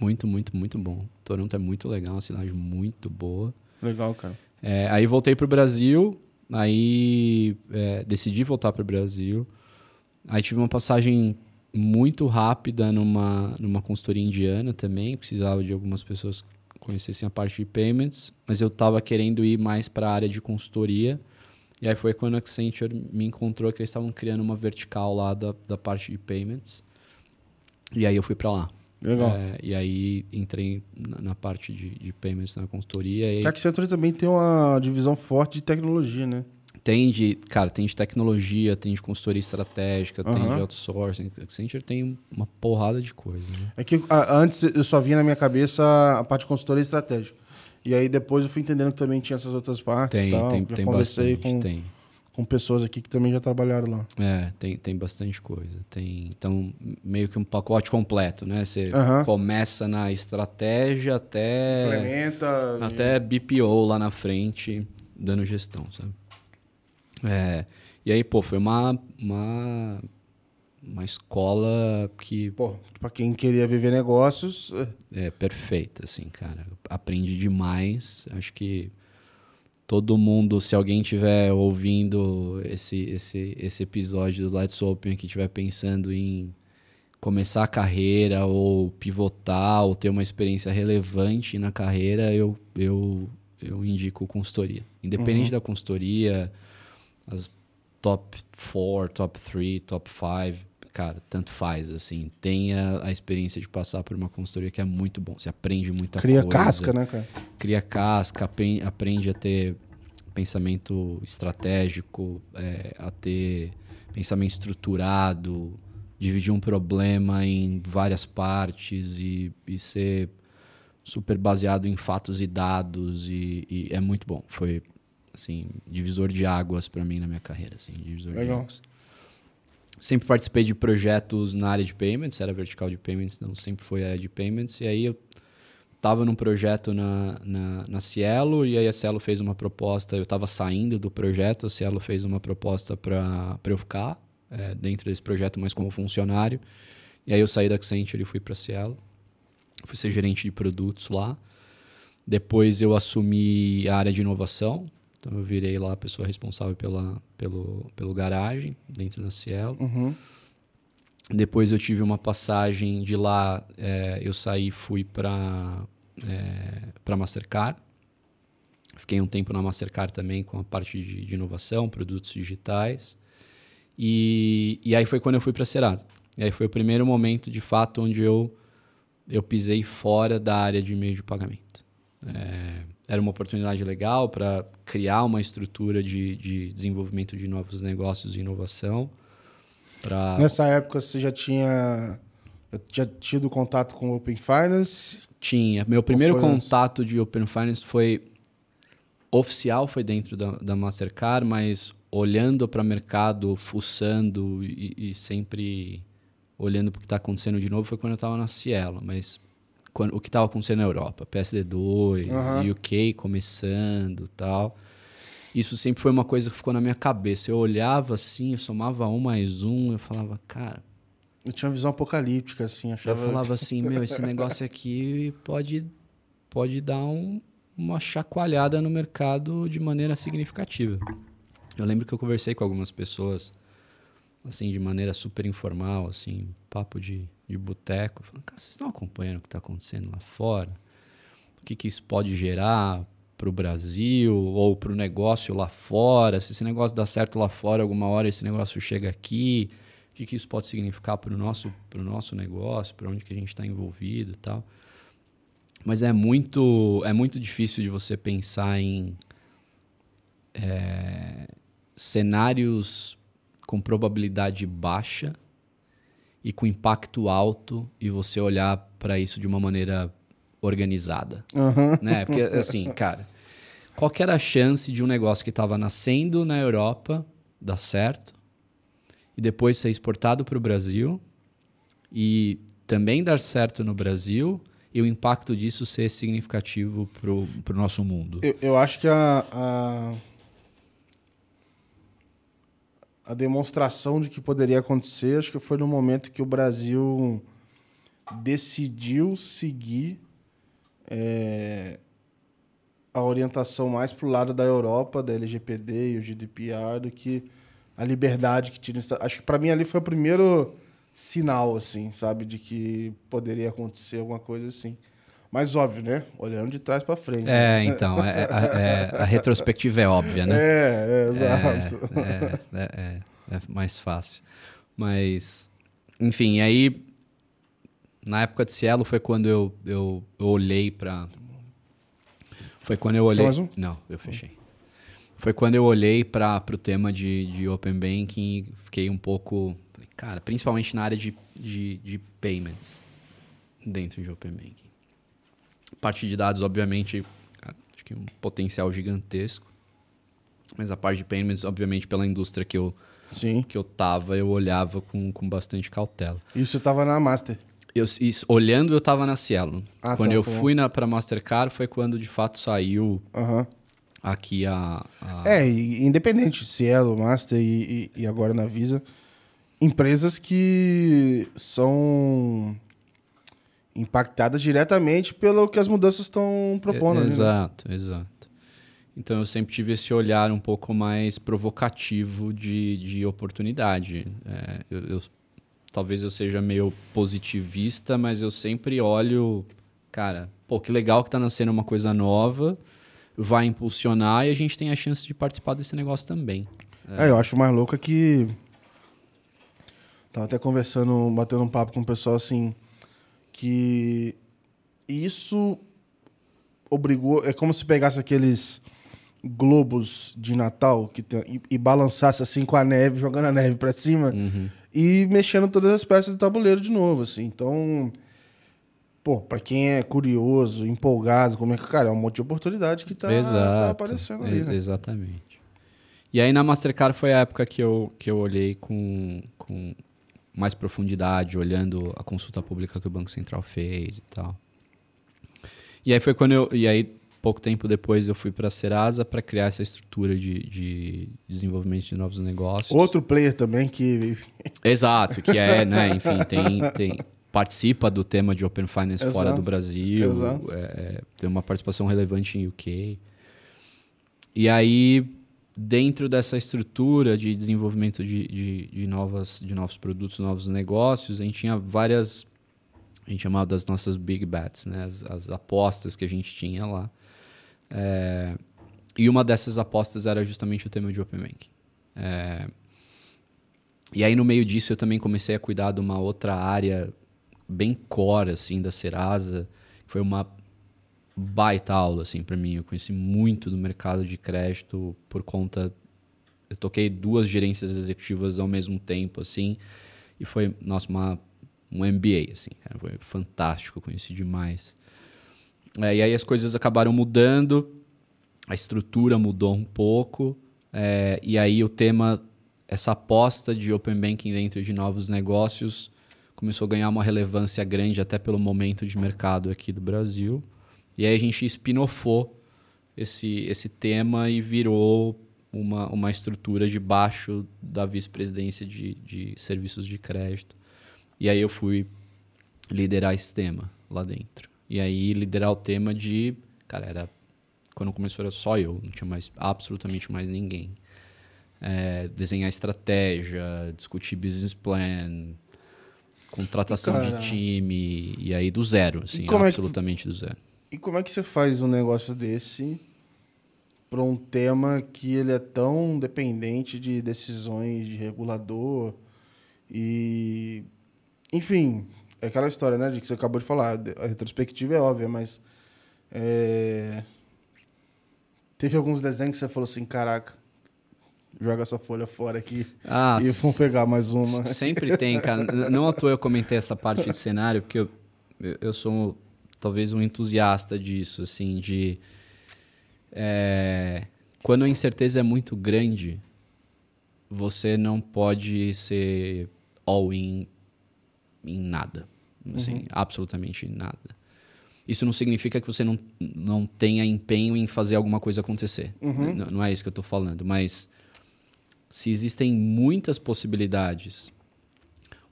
muito, muito, muito bom. Toronto é muito legal, uma cidade muito boa. Legal, cara. É, aí voltei pro Brasil, aí é, decidi voltar pro Brasil. Aí tive uma passagem muito rápida numa, numa consultoria indiana também, precisava de algumas pessoas que conhecessem a parte de payments, mas eu estava querendo ir mais para a área de consultoria. E aí foi quando a Accenture me encontrou que eles estavam criando uma vertical lá da, da parte de payments. E aí eu fui para lá. Legal. É, e aí entrei na, na parte de, de payments na consultoria. E Accenture também tem uma divisão forte de tecnologia, né? tem de, cara, tem de tecnologia, tem de consultoria estratégica, tem Aham. de outsourcing. A Accenture tem uma porrada de coisa, né? É que a- antes eu só vinha na minha cabeça a parte de consultoria estratégica. E aí depois eu fui entendendo que também tinha essas outras partes Tem, e tal. tem, já tem conversei bastante, com, tem. Com pessoas aqui que também já trabalharam lá. É, tem, tem bastante coisa. Tem, então, meio que um pacote completo, né? Você começa na estratégia até, Implementa. até BPO lá na frente, dando gestão, sabe? É, e aí, pô, foi uma, uma, uma escola que Pô, pra quem queria viver negócios, é, é perfeita, assim, cara. Aprendi demais. Acho que todo mundo, se alguém tiver ouvindo esse, esse, esse episódio do Let's Open aqui, tiver pensando em começar a carreira ou pivotar ou ter uma experiência relevante na carreira, eu, eu, eu indico consultoria. Independente da consultoria, as top 4, top 3, top 5, cara, tanto faz, assim. Tenha a experiência de passar por uma consultoria que é muito bom. Você aprende muita cria coisa casca, né, cara? cria casca, aprende a ter pensamento estratégico, é, a ter pensamento estruturado, dividir um problema em várias partes e, e ser super baseado em fatos e dados e, e é muito bom. Foi assim divisor de águas para mim na minha carreira, assim, divisor de Legal. águas. Sempre participei de projetos na área de payments, era vertical de payments, não sempre foi área de payments. E aí eu estava num projeto na, na, na Cielo, e aí a Cielo fez uma proposta, eu estava saindo do projeto, a Cielo fez uma proposta para eu ficar é, dentro desse projeto, mas como funcionário. E aí eu saí da Accenture e fui para a Cielo. Fui ser gerente de produtos lá. Depois eu assumi a área de inovação. Então eu virei lá a pessoa responsável pela, pelo, pelo garagem dentro da Cielo. Uhum. Depois eu tive uma passagem de lá, é, eu saí e fui para é, para Mastercard. Fiquei um tempo na Mastercard também com a parte de, de inovação, produtos digitais. E, e aí foi quando eu fui para a Serasa. E aí foi o primeiro momento, de fato, onde eu, eu pisei fora da área de meio de pagamento. É, era uma oportunidade legal para criar uma estrutura de, de desenvolvimento de novos negócios e inovação. Pra... Nessa época você já tinha, já tinha tido contato com Open Finance. Tinha. Meu primeiro contato de Open Finance foi oficial, foi dentro da, da Mastercard, mas olhando para o mercado, fuçando e, e sempre olhando para o que está acontecendo de novo foi quando eu estava na Cielo. Mas quando, o que estava acontecendo na Europa, PSD2, Aham. UK começando tal. Isso sempre foi uma coisa que ficou na minha cabeça. Eu olhava assim, eu somava um mais um, eu falava, cara, Eu tinha uma visão apocalíptica, assim, eu achava. falava assim, meu, esse negócio aqui pode, pode dar um- uma chacoalhada no mercado de maneira significativa. Eu lembro que eu conversei com algumas pessoas, assim, de maneira super informal, assim, papo de, de boteco. Falando, cara, vocês estão acompanhando o que está acontecendo lá fora? O que, que isso pode gerar para o Brasil ou para o negócio lá fora? Se esse negócio dá certo lá fora, alguma hora esse negócio chega aqui, o que, que isso pode significar para o nosso, pro nosso negócio, para onde que a gente está envolvido e tal. Mas é muito, é muito difícil de você pensar em é, cenários com probabilidade baixa e com impacto alto e você olhar para isso de uma maneira organizada Aham. né? Porque, assim, cara, qual era a chance de um negócio que estava nascendo na Europa dar certo e depois ser exportado para o Brasil e também dar certo no Brasil e o impacto disso ser significativo para o nosso mundo? Eu, eu acho que a, a, a demonstração de que poderia acontecer, acho que foi no momento que o Brasil decidiu seguir é, a orientação mais para o lado da Europa, da LGPD e o GDPR, do que a liberdade que tinha. Acho que para mim ali foi o primeiro sinal, assim, sabe, de que poderia acontecer alguma coisa assim. Mas óbvio, né? Olhando de trás para frente. É, então, é, é, a retrospectiva é óbvia, né? É, é exato. É, é, é, mais fácil. Mas, enfim, aí, na época de Cielo foi quando eu, eu, eu olhei para... Foi quando eu olhei... mais um? Não, eu fechei. Foi quando eu olhei para o tema de, de Open Banking e fiquei um pouco... Cara, principalmente na área de, de, de payments dentro de Open Banking. Parte de dados, obviamente, acho que um potencial gigantesco. Mas a parte de payments, obviamente, pela indústria que eu, Sim. que eu tava, eu olhava com, com bastante cautela. E você tava na Master. Eu, isso, olhando, eu tava na Cielo. Ah, quando tá, eu tá fui na, pra Mastercard, foi quando de fato saiu Aham. aqui a. a- É, independente, Cielo, Master e, e, e agora na Visa, empresas que são impactadas diretamente pelo que as mudanças estão propondo. Ali, né? Exato, exato. Então eu sempre tive esse olhar um pouco mais provocativo de, de oportunidade. É, eu, eu- talvez eu seja meio positivista, mas eu sempre olho, cara, pô, que legal que tá nascendo uma coisa nova, vai impulsionar e a gente tem a chance de participar desse negócio também. É, eu acho mais louco é que. Tava até conversando, batendo um papo com o pessoal assim. Que isso obrigou. É como se pegasse aqueles globos de Natal que tem- e, e balançasse assim com a neve, jogando a neve pra cima Uhum. e mexendo todas as peças do tabuleiro de novo, assim. Então, pô, pra quem é curioso, empolgado, como é que, cara, é um monte de oportunidade que tá, tá aparecendo ali, né? Exatamente. E aí na Mastercard foi a época que eu, que eu olhei com, com mais profundidade, olhando a consulta pública que o Banco Central fez e tal. E aí foi quando eu. E aí, pouco tempo depois, eu fui para a Serasa para criar essa estrutura de, de desenvolvimento de novos negócios. Outro player também que. Exato, que é, né, enfim, tem, tem, participa do tema de Open Finance fora Exato, do Brasil, é, é, tem uma participação relevante em UK. E aí, dentro dessa estrutura de desenvolvimento de, de, de, novas, de novos produtos, novos negócios, a gente tinha várias, a gente chamava das nossas big bets, né, as, as apostas que a gente tinha lá. É, e uma dessas apostas era justamente o tema de Open Banking. É, e aí, no meio disso, eu também comecei a cuidar de uma outra área bem core, assim, da Serasa. que Foi uma baita aula, assim, para mim. Eu conheci muito do mercado de crédito por conta... Eu toquei duas gerências executivas ao mesmo tempo, assim. E foi, nossa, uma, um MBA, assim. cara, Foi fantástico, conheci demais. É, e aí as coisas acabaram mudando. A estrutura mudou um pouco. é, e aí o tema essa aposta de open banking dentro de novos negócios começou a ganhar uma relevância grande até pelo momento de mercado aqui do Brasil. E aí a gente espinofou esse, esse tema e virou uma, uma estrutura debaixo da vice-presidência de, de serviços de crédito. E aí eu fui liderar esse tema lá dentro. E aí liderar o tema de... Cara, era... Quando começou era só eu, não tinha mais absolutamente mais ninguém é, desenhar estratégia, discutir business plan, contratação Cara. de time, e aí do zero, assim, é que- absolutamente do zero. E como é que você faz um negócio desse para um tema que ele é tão dependente de decisões de regulador e enfim, é aquela história, né, de que você acabou de falar, a retrospectiva é óbvia, mas é, teve alguns desenhos que você falou assim, caraca, joga essa folha fora aqui Ah, e vamos pegar mais uma. Sempre tem, cara. Não à toa eu comentei essa parte de cenário, porque eu, eu eu sou talvez um entusiasta disso, assim, de. é, quando a incerteza é muito grande, você não pode ser all-in em nada. Assim, uhum. Absolutamente nada. Isso não significa que você não, não tenha empenho em fazer alguma coisa acontecer. Uhum. Não, não é isso que eu estou falando. Mas se existem muitas possibilidades,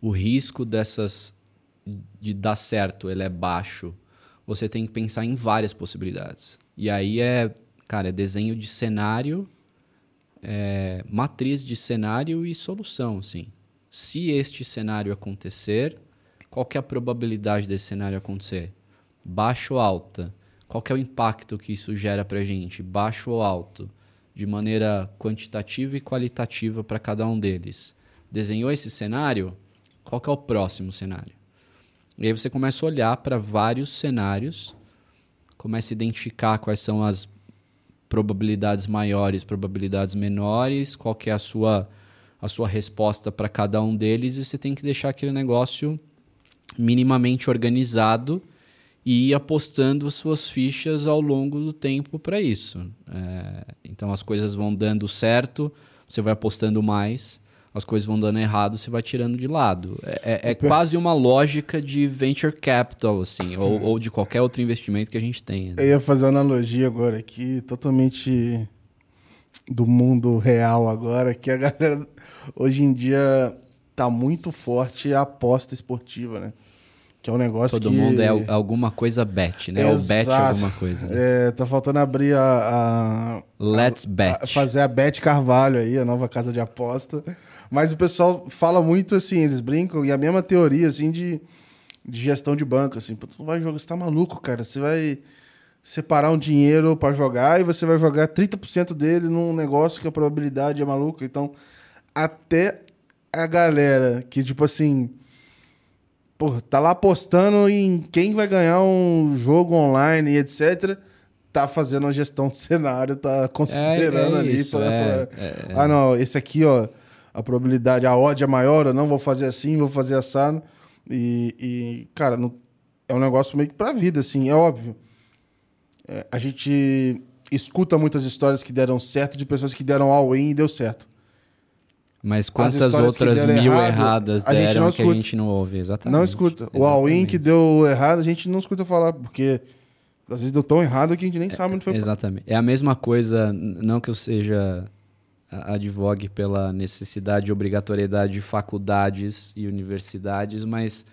o risco dessas de dar certo ele é baixo, você tem que pensar em várias possibilidades. E aí é, cara, é desenho de cenário, é, matriz de cenário e solução, assim. Se este cenário acontecer, qual é a probabilidade desse cenário acontecer? Baixo ou alta? Qual é o impacto que isso gera para a gente? Baixo ou alto? De maneira quantitativa e qualitativa para cada um deles. Desenhou esse cenário? Qual é o próximo cenário? E aí você começa a olhar para vários cenários, começa a identificar quais são as probabilidades maiores, probabilidades menores, qual é a sua, a sua resposta para cada um deles, e você tem que deixar aquele negócio minimamente organizado e ir apostando suas fichas ao longo do tempo para isso. É, então as coisas vão dando certo, você vai apostando mais as coisas vão dando errado, você vai tirando de lado. É, é, é quase uma lógica de venture capital, assim, ou, ou, de qualquer outro investimento que a gente tenha. Né? Eu ia fazer uma analogia agora aqui, totalmente do mundo real agora, que a galera hoje em dia tá muito forte a aposta esportiva, né? Que é um negócio Todo que... mundo é alguma coisa bet, né? Exato. Ou bet alguma coisa. Né? É, tá faltando abrir a... a Let's a, bet. A fazer a Bet Carvalho aí, a nova casa de aposta. Mas o pessoal fala muito assim, eles brincam, e a mesma teoria, assim, de, de gestão de banco, assim. Tu não vai jogar, você tá maluco, cara. Você vai separar um dinheiro para jogar e você vai jogar 30% dele num negócio que a probabilidade é maluca. Então, até a galera que, tipo assim, pô, tá lá apostando em quem vai ganhar um jogo online e etc., tá fazendo a gestão de cenário, tá considerando é, é ali isso, pra, é, pra... É, é. Ah, não, esse aqui, ó a probabilidade, a odd é maior, eu não vou fazer assim, vou fazer assado. E, e cara, não, é um negócio meio que pra vida, assim, é óbvio. É, a gente escuta muitas histórias que deram certo de pessoas que deram all-in e deu certo. Mas quantas outras mil errado, erradas deram que a gente não ouve? Exatamente. Não escuta. Exatamente. O all-in que deu errado, a gente não escuta falar, porque às vezes deu tão errado que a gente nem é, sabe onde foi. Exatamente. É a mesma coisa, não que eu seja advogue pela necessidade e obrigatoriedade de faculdades e universidades, mas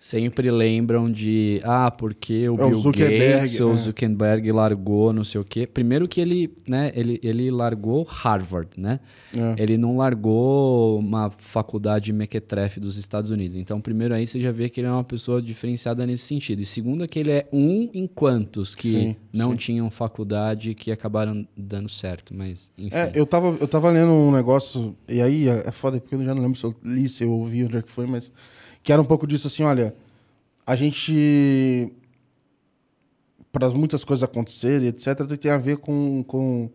sempre lembram de ah, porque o é Bill o Gates ou é. Zuckerberg largou não sei o quê. Primeiro que ele, né, ele, ele largou Harvard, né? É. Ele não largou uma faculdade mequetrefe dos Estados Unidos. Então, primeiro aí você já vê que ele é uma pessoa diferenciada nesse sentido. E segundo é que ele é um em quantos que sim, não sim. tinham faculdade que acabaram dando certo, mas enfim. É, eu tava, eu tava lendo um negócio, e aí é, é foda porque eu já não lembro se eu li, se eu ouvi onde é que foi, mas que era um pouco disso assim, olha, a gente para muitas coisas acontecerem, etc, tem a ver com, com,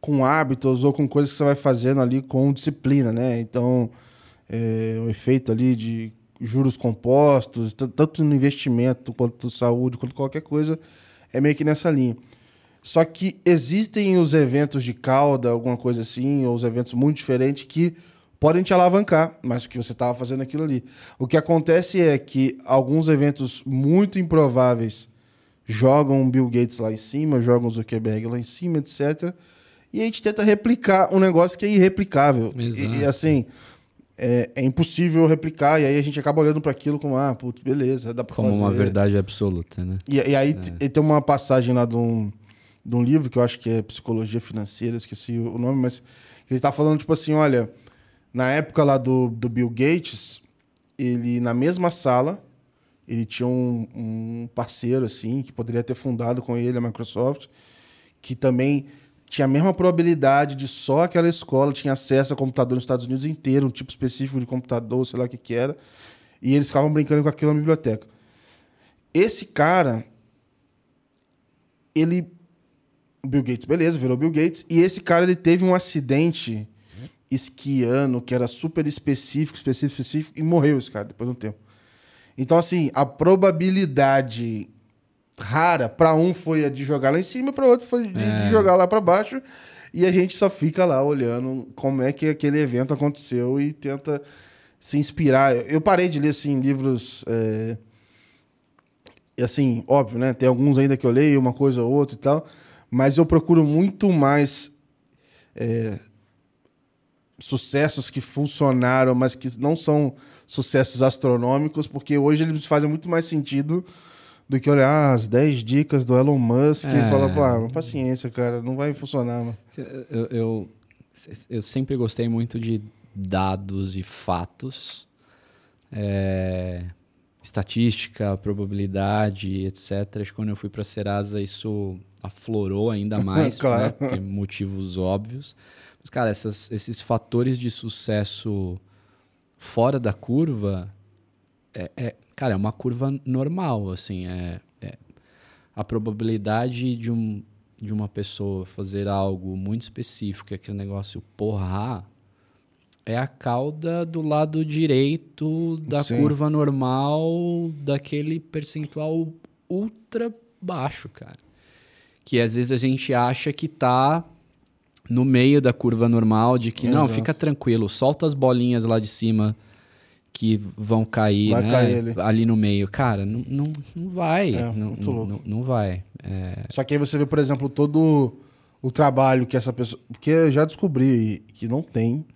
com hábitos ou com coisas que você vai fazendo ali com disciplina, né? Então, é, o efeito ali de juros compostos, tanto no investimento quanto saúde, quanto qualquer coisa, é meio que nessa linha. Só que existem os eventos de cauda, alguma coisa assim, ou os eventos muito diferentes que podem te alavancar, mas o que você estava fazendo aquilo ali. O que acontece é que alguns eventos muito improváveis jogam Bill Gates lá em cima, jogam Zuckerberg lá em cima, etc. E a gente tenta replicar um negócio que é irreplicável. E, e, assim, é, é, impossível replicar, e aí a gente acaba olhando para aquilo como, ah, putz, beleza, dá para fazer. Como uma verdade absoluta, né? E, e aí é. tem uma passagem lá de um, de um livro que eu acho que é Psicologia Financeira, esqueci o nome, mas ele está falando, tipo assim, olha na época lá do, do Bill Gates, ele, na mesma sala, ele tinha um, um parceiro, assim, que poderia ter fundado com ele a Microsoft, que também tinha a mesma probabilidade de só aquela escola tinha acesso a computador nos Estados Unidos inteiro, um tipo específico de computador, sei lá o que que era. E eles ficavam brincando com aquilo na biblioteca. Esse cara, ele... Bill Gates, beleza, virou Bill Gates. E esse cara, ele teve um acidente esquiando, que era super específico, específico, específico, e morreu esse cara depois de um tempo. Então, assim, a probabilidade rara. Para um foi a de jogar lá em cima, para outro foi de, é. de jogar lá para baixo. E a gente só fica lá olhando como é que aquele evento aconteceu e tenta se inspirar. Eu parei de ler assim livros é... assim, óbvio, né? Tem alguns ainda que eu leio, uma coisa ou outra e tal, mas eu procuro muito mais é... sucessos que funcionaram, mas que não são sucessos astronômicos, porque hoje eles fazem muito mais sentido do que olhar as 10 dicas do Elon Musk é. e falar, pô, paciência, cara, não vai funcionar. Mano. Eu, eu, eu sempre gostei muito de dados e fatos, é, estatística, probabilidade, etc. Quando eu fui para a Serasa, isso aflorou ainda mais, claro. né, por motivos óbvios. Mas, cara, essas, esses fatores de sucesso fora da curva, é, é, cara, é uma curva normal, assim, é, é a probabilidade de, um, de uma pessoa fazer algo muito específico, aquele negócio porrar, é a cauda do lado direito da Sim. curva normal daquele percentual ultra baixo, cara. Que às vezes a gente acha que tá no meio da curva normal, de que Exato. não, fica tranquilo, solta as bolinhas lá de cima que vão cair, vai né, cair ali no meio. Cara, não, não, não vai. É, não, não, não, vai. É... Só que aí você vê, por exemplo, todo o trabalho que essa pessoa. Porque eu já descobri que não tem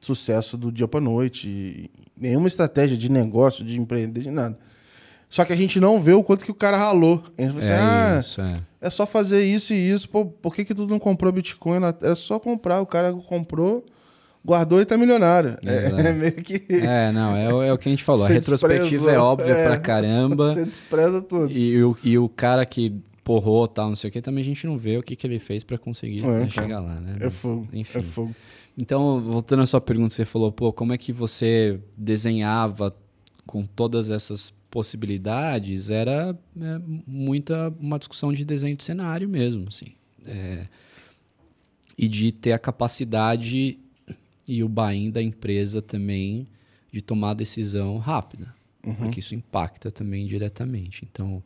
sucesso do dia para noite, nenhuma estratégia de negócio, de empreender, de nada. Só que a gente não vê o quanto que o cara ralou. A gente fala assim, é ah, é. é. só fazer isso e isso. Pô, por que, que tu não comprou Bitcoin? É só comprar. O cara comprou, guardou e tá milionário. É, é, meio que. É, não, é, o, é o que a gente falou. a retrospectiva é óbvia é, pra caramba. Você despreza tudo. E, e, o, e o cara que porrou tal, não sei o que, também a gente não vê o que, que ele fez para conseguir é, né, chegar lá, né? É Mas, é fogo. Enfim. É fogo. Então, voltando à sua pergunta, você falou, pô, como é que você desenhava com todas essas possibilidades? Era é, muita uma discussão de desenho de cenário mesmo, assim. É, e de ter a capacidade e o buy da empresa também de tomar decisão rápida, uhum. porque isso impacta também diretamente. Então,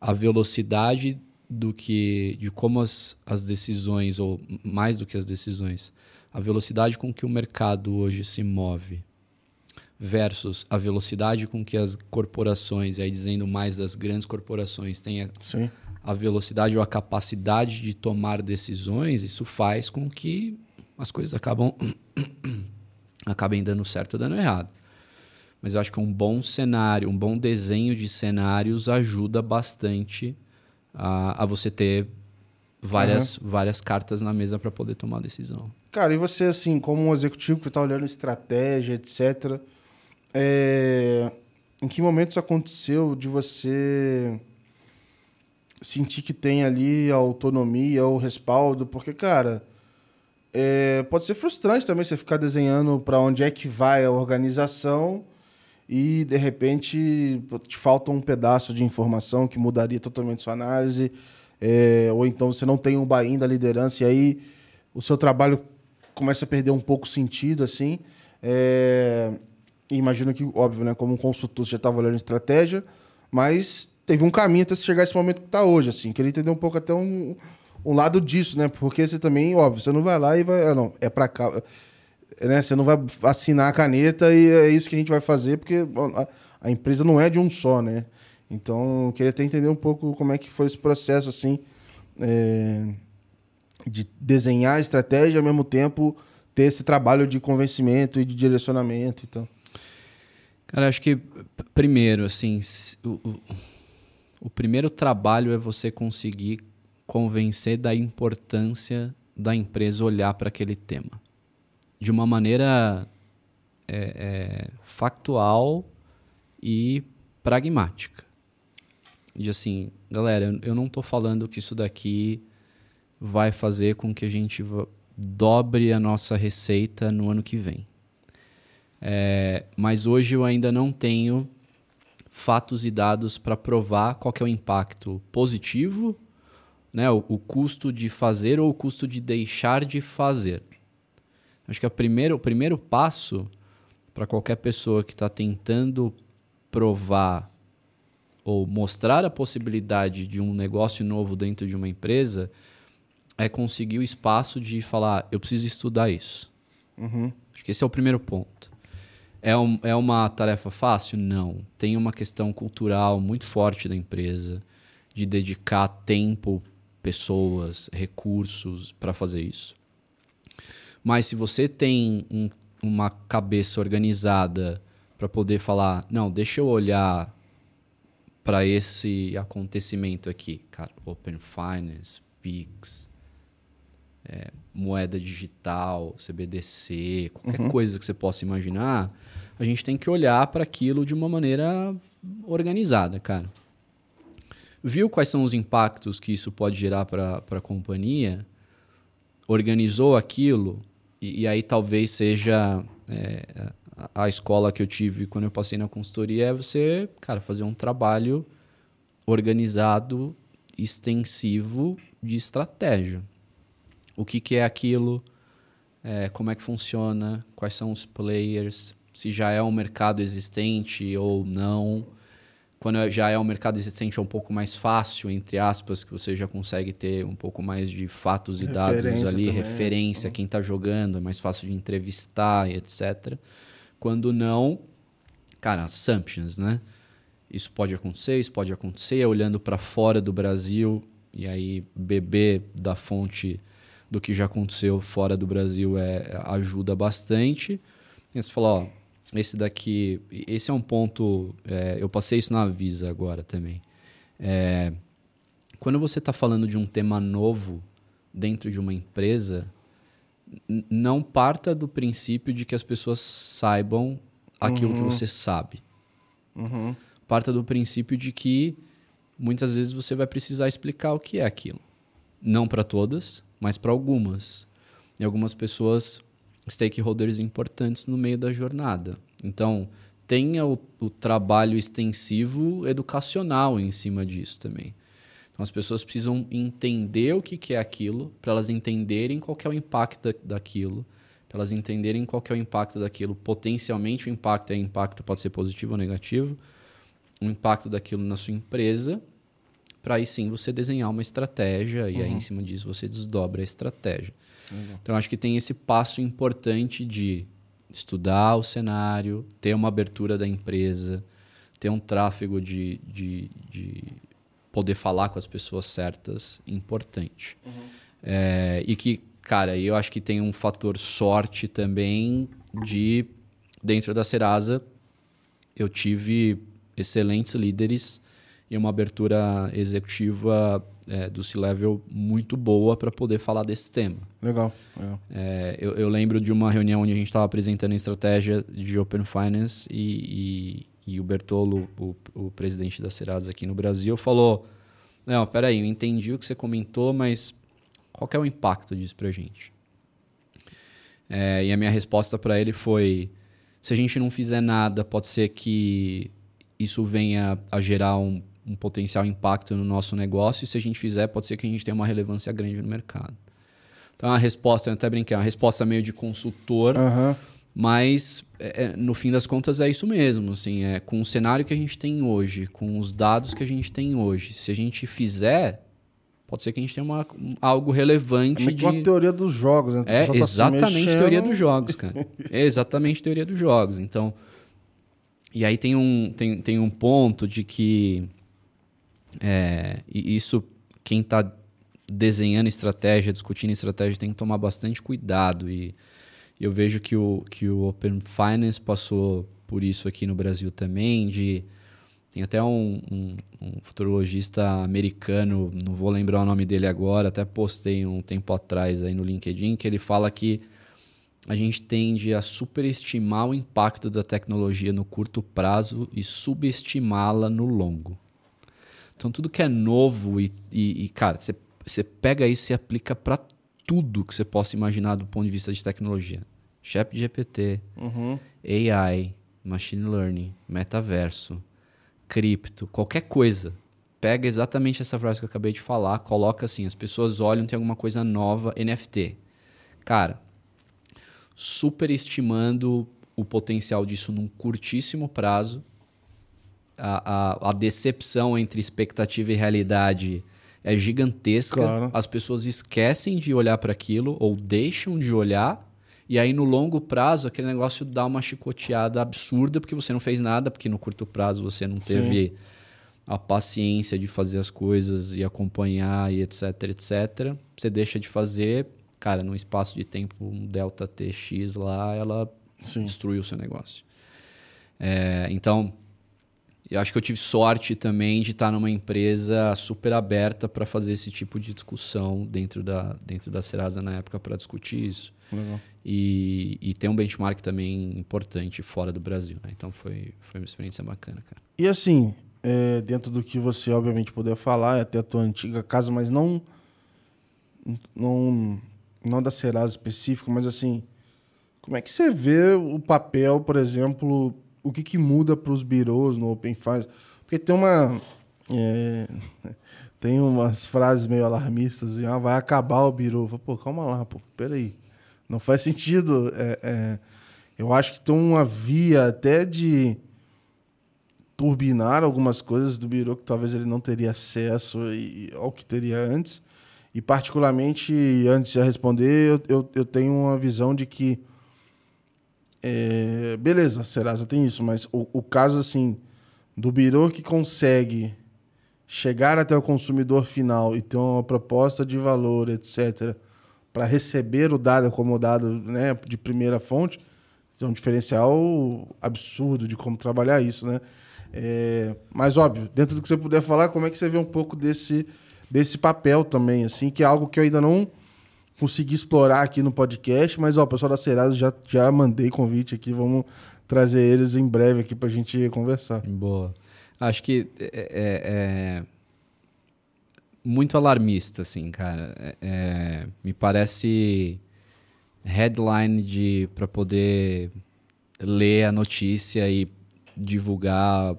a velocidade do que de como as, as decisões ou mais do que as decisões a velocidade com que o mercado hoje se move versus a velocidade com que as corporações, e aí dizendo mais das grandes corporações, têm a, a velocidade ou a capacidade de tomar decisões, isso faz com que as coisas acabam acabem dando certo ou dando errado. Mas eu acho que um bom cenário, um bom desenho de cenários ajuda bastante a, a você ter várias, uhum. várias cartas na mesa para poder tomar decisão. Cara, e você, assim, como um executivo que está olhando estratégia, etc., é... em que momento isso aconteceu de você sentir que tem ali a autonomia, o respaldo? Porque, cara, é... pode ser frustrante também você ficar desenhando para onde é que vai a organização e, de repente, te falta um pedaço de informação que mudaria totalmente sua análise, é... ou então você não tem um buy da liderança e aí o seu trabalho começa a perder um pouco sentido, assim. É... Imagino que, óbvio, né, como um consultor, você já estava olhando estratégia, mas teve um caminho até chegar esse momento que está hoje, assim. Queria entender um pouco até um, um lado disso, né? Porque você também, óbvio, você não vai lá e vai... Ah, não, é para cá... Né? Você não vai assinar a caneta e é isso que a gente vai fazer, porque a, a empresa não é de um só, né? Então, queria até entender um pouco como é que foi esse processo, assim... É de desenhar a estratégia e ao mesmo tempo ter esse trabalho de convencimento e de direcionamento então cara acho que primeiro assim o, o, primeiro trabalho é você conseguir convencer da importância da empresa olhar para aquele tema de uma maneira é, é, factual e pragmática de assim galera eu não estou falando que isso daqui vai fazer com que a gente dobre a nossa receita no ano que vem. É, mas hoje eu ainda não tenho fatos e dados para provar qual é o impacto positivo, né, o, o, custo de fazer ou o custo de deixar de fazer. Acho que primeira, o primeiro passo para qualquer pessoa que está tentando provar ou mostrar a possibilidade de um negócio novo dentro de uma empresa é conseguir o espaço de falar, eu preciso estudar isso. Uhum. Acho que esse é o primeiro ponto. É, um, é uma tarefa fácil? Não. Tem uma questão cultural muito forte da empresa de dedicar tempo, pessoas, recursos para fazer isso. Mas se você tem um, uma cabeça organizada para poder falar, não, deixa eu olhar para esse acontecimento aqui, cara, Open Finance, Pix, é, moeda digital, CBDC, qualquer uhum. coisa que você possa imaginar, a gente tem que olhar para aquilo de uma maneira organizada, cara. Viu quais são os impactos que isso pode gerar para a companhia? Organizou aquilo? E, e aí talvez seja é, a escola que eu tive quando eu passei na consultoria é você, cara, fazer um trabalho organizado, extensivo de estratégia. O que, que é aquilo? É, como é que funciona? Quais são os players? Se já é um mercado existente ou não? Quando já é um mercado existente é um pouco mais fácil, entre aspas, que você já consegue ter um pouco mais de fatos e dados ali, também. referência, uhum. quem está jogando, é mais fácil de entrevistar e etc. Quando não, cara, assumptions, né? Isso pode acontecer, isso pode acontecer, olhando para fora do Brasil e aí beber da fonte do que já aconteceu fora do Brasil é, ajuda bastante. E você fala, ó, esse daqui, esse é um ponto, é, eu passei isso na Visa agora também. É, quando você está falando de um tema novo dentro de uma empresa, não parta do princípio de que as pessoas saibam aquilo uhum. que você sabe. Uhum. Parta do princípio de que muitas vezes você vai precisar explicar o que é aquilo. Não para todas, mas para algumas. E algumas pessoas, stakeholders importantes no meio da jornada. Então, tenha o, o trabalho extensivo educacional em cima disso também. Então as pessoas precisam entender o que, que é aquilo, para elas entenderem qual é o impacto da, daquilo, para elas entenderem qual é o impacto daquilo. Potencialmente o impacto é impacto pode ser positivo ou negativo, o impacto daquilo na sua empresa, para aí sim você desenhar uma estratégia e aí em uhum. cima disso você desdobra a estratégia. Então acho que tem esse passo importante de estudar o cenário, ter uma abertura da empresa, ter um tráfego de, de, de poder falar com as pessoas certas importante. Uhum. É, e que, cara, eu acho que tem um fator sorte também de, dentro da Serasa, eu tive excelentes líderes e uma abertura executiva é, do C-Level muito boa para poder falar desse tema. Legal. legal. É, eu, eu, lembro de uma reunião onde a gente estava apresentando a estratégia de Open Finance e, e o Bertolo, o, o presidente da Serasa aqui no Brasil, falou: Não, peraí, eu entendi o que você comentou, mas qual é o impacto disso para a gente? É, e a minha resposta para ele foi: se a gente não fizer nada, pode ser que isso venha a gerar um, um potencial impacto no nosso negócio, e se a gente fizer, pode ser que a gente tenha uma relevância grande no mercado. Então, a resposta, eu até brinquei, é uma resposta meio de consultor. Uhum mas, é, é, no fim das contas, é isso mesmo. Assim, é, com o cenário que a gente tem hoje, com os dados que a gente tem hoje, se a gente fizer, pode ser que a gente tenha uma, algo relevante. É de... uma teoria dos jogos, né? É tá exatamente teoria dos jogos, cara. é exatamente teoria dos jogos. Então, e aí tem um, tem, tem um ponto de que é, isso, quem está desenhando estratégia, discutindo estratégia, tem que tomar bastante cuidado e eu vejo que o, que o Open Finance passou por isso aqui no Brasil também, de... Tem até um, um, um, futurologista americano, não vou lembrar o nome dele agora, até postei um tempo atrás aí no LinkedIn, que ele fala que a gente tende a superestimar o impacto da tecnologia no curto prazo e subestimá-la no longo. Então, tudo que é novo e, e, e cara, você pega isso e aplica para tudo que você possa imaginar do ponto de vista de tecnologia. Chat GPT, uhum. AI, machine learning, metaverso, cripto, qualquer coisa. Pega exatamente essa frase que eu acabei de falar, coloca assim, as pessoas olham, tem alguma coisa nova, NFT. Cara, superestimando o potencial disso num curtíssimo prazo a, a, a decepção entre expectativa e realidade é gigantesca. Claro. As pessoas esquecem de olhar para aquilo ou deixam de olhar. E aí, no longo prazo, aquele negócio dá uma chicoteada absurda porque você não fez nada, porque no curto prazo você não teve a paciência de fazer as coisas e acompanhar e etc, etc. Você deixa de fazer, cara, num espaço de tempo, um delta TX lá, ela Sim. destruiu o seu negócio. É, então, eu acho que eu tive sorte também de estar numa empresa super aberta para fazer esse tipo de discussão dentro da, dentro da Serasa na época para discutir isso. Legal. E, e tem um benchmark também importante fora do Brasil. Né? Então foi, foi uma experiência bacana, cara. E assim, é, dentro do que você obviamente puder falar, é até a tua antiga casa, mas não não não da Serasa específico, mas assim, como é que você vê o papel, por exemplo, o que, que muda para os birôs no Open Finance? Porque tem uma é, tem umas frases meio alarmistas, assim, ah, vai acabar o birô. Pô, calma lá, pô, peraí. Não faz sentido. É, é, eu acho que tem uma via até de turbinar algumas coisas do Biro que talvez ele não teria acesso e- ao que teria antes. E, particularmente, antes de responder, eu, eu, eu tenho uma visão de que. É, beleza, Serasa tem isso, mas o, o caso assim do Biro que consegue chegar até o consumidor final e ter uma proposta de valor, etc., para receber o dado como dado né, de primeira fonte, tem um diferencial absurdo de como trabalhar isso, né? É, mas óbvio, dentro do que você puder falar, como é que você vê um pouco desse, desse papel também, assim, que é algo que eu ainda não consegui explorar aqui no podcast, mas ó, o pessoal da Serasa já, já mandei convite aqui, vamos trazer eles em breve aqui pra gente conversar. Boa. Acho que é, é- é muito alarmista, assim, cara. É- é- me parece headline de para poder ler a notícia e divulgar.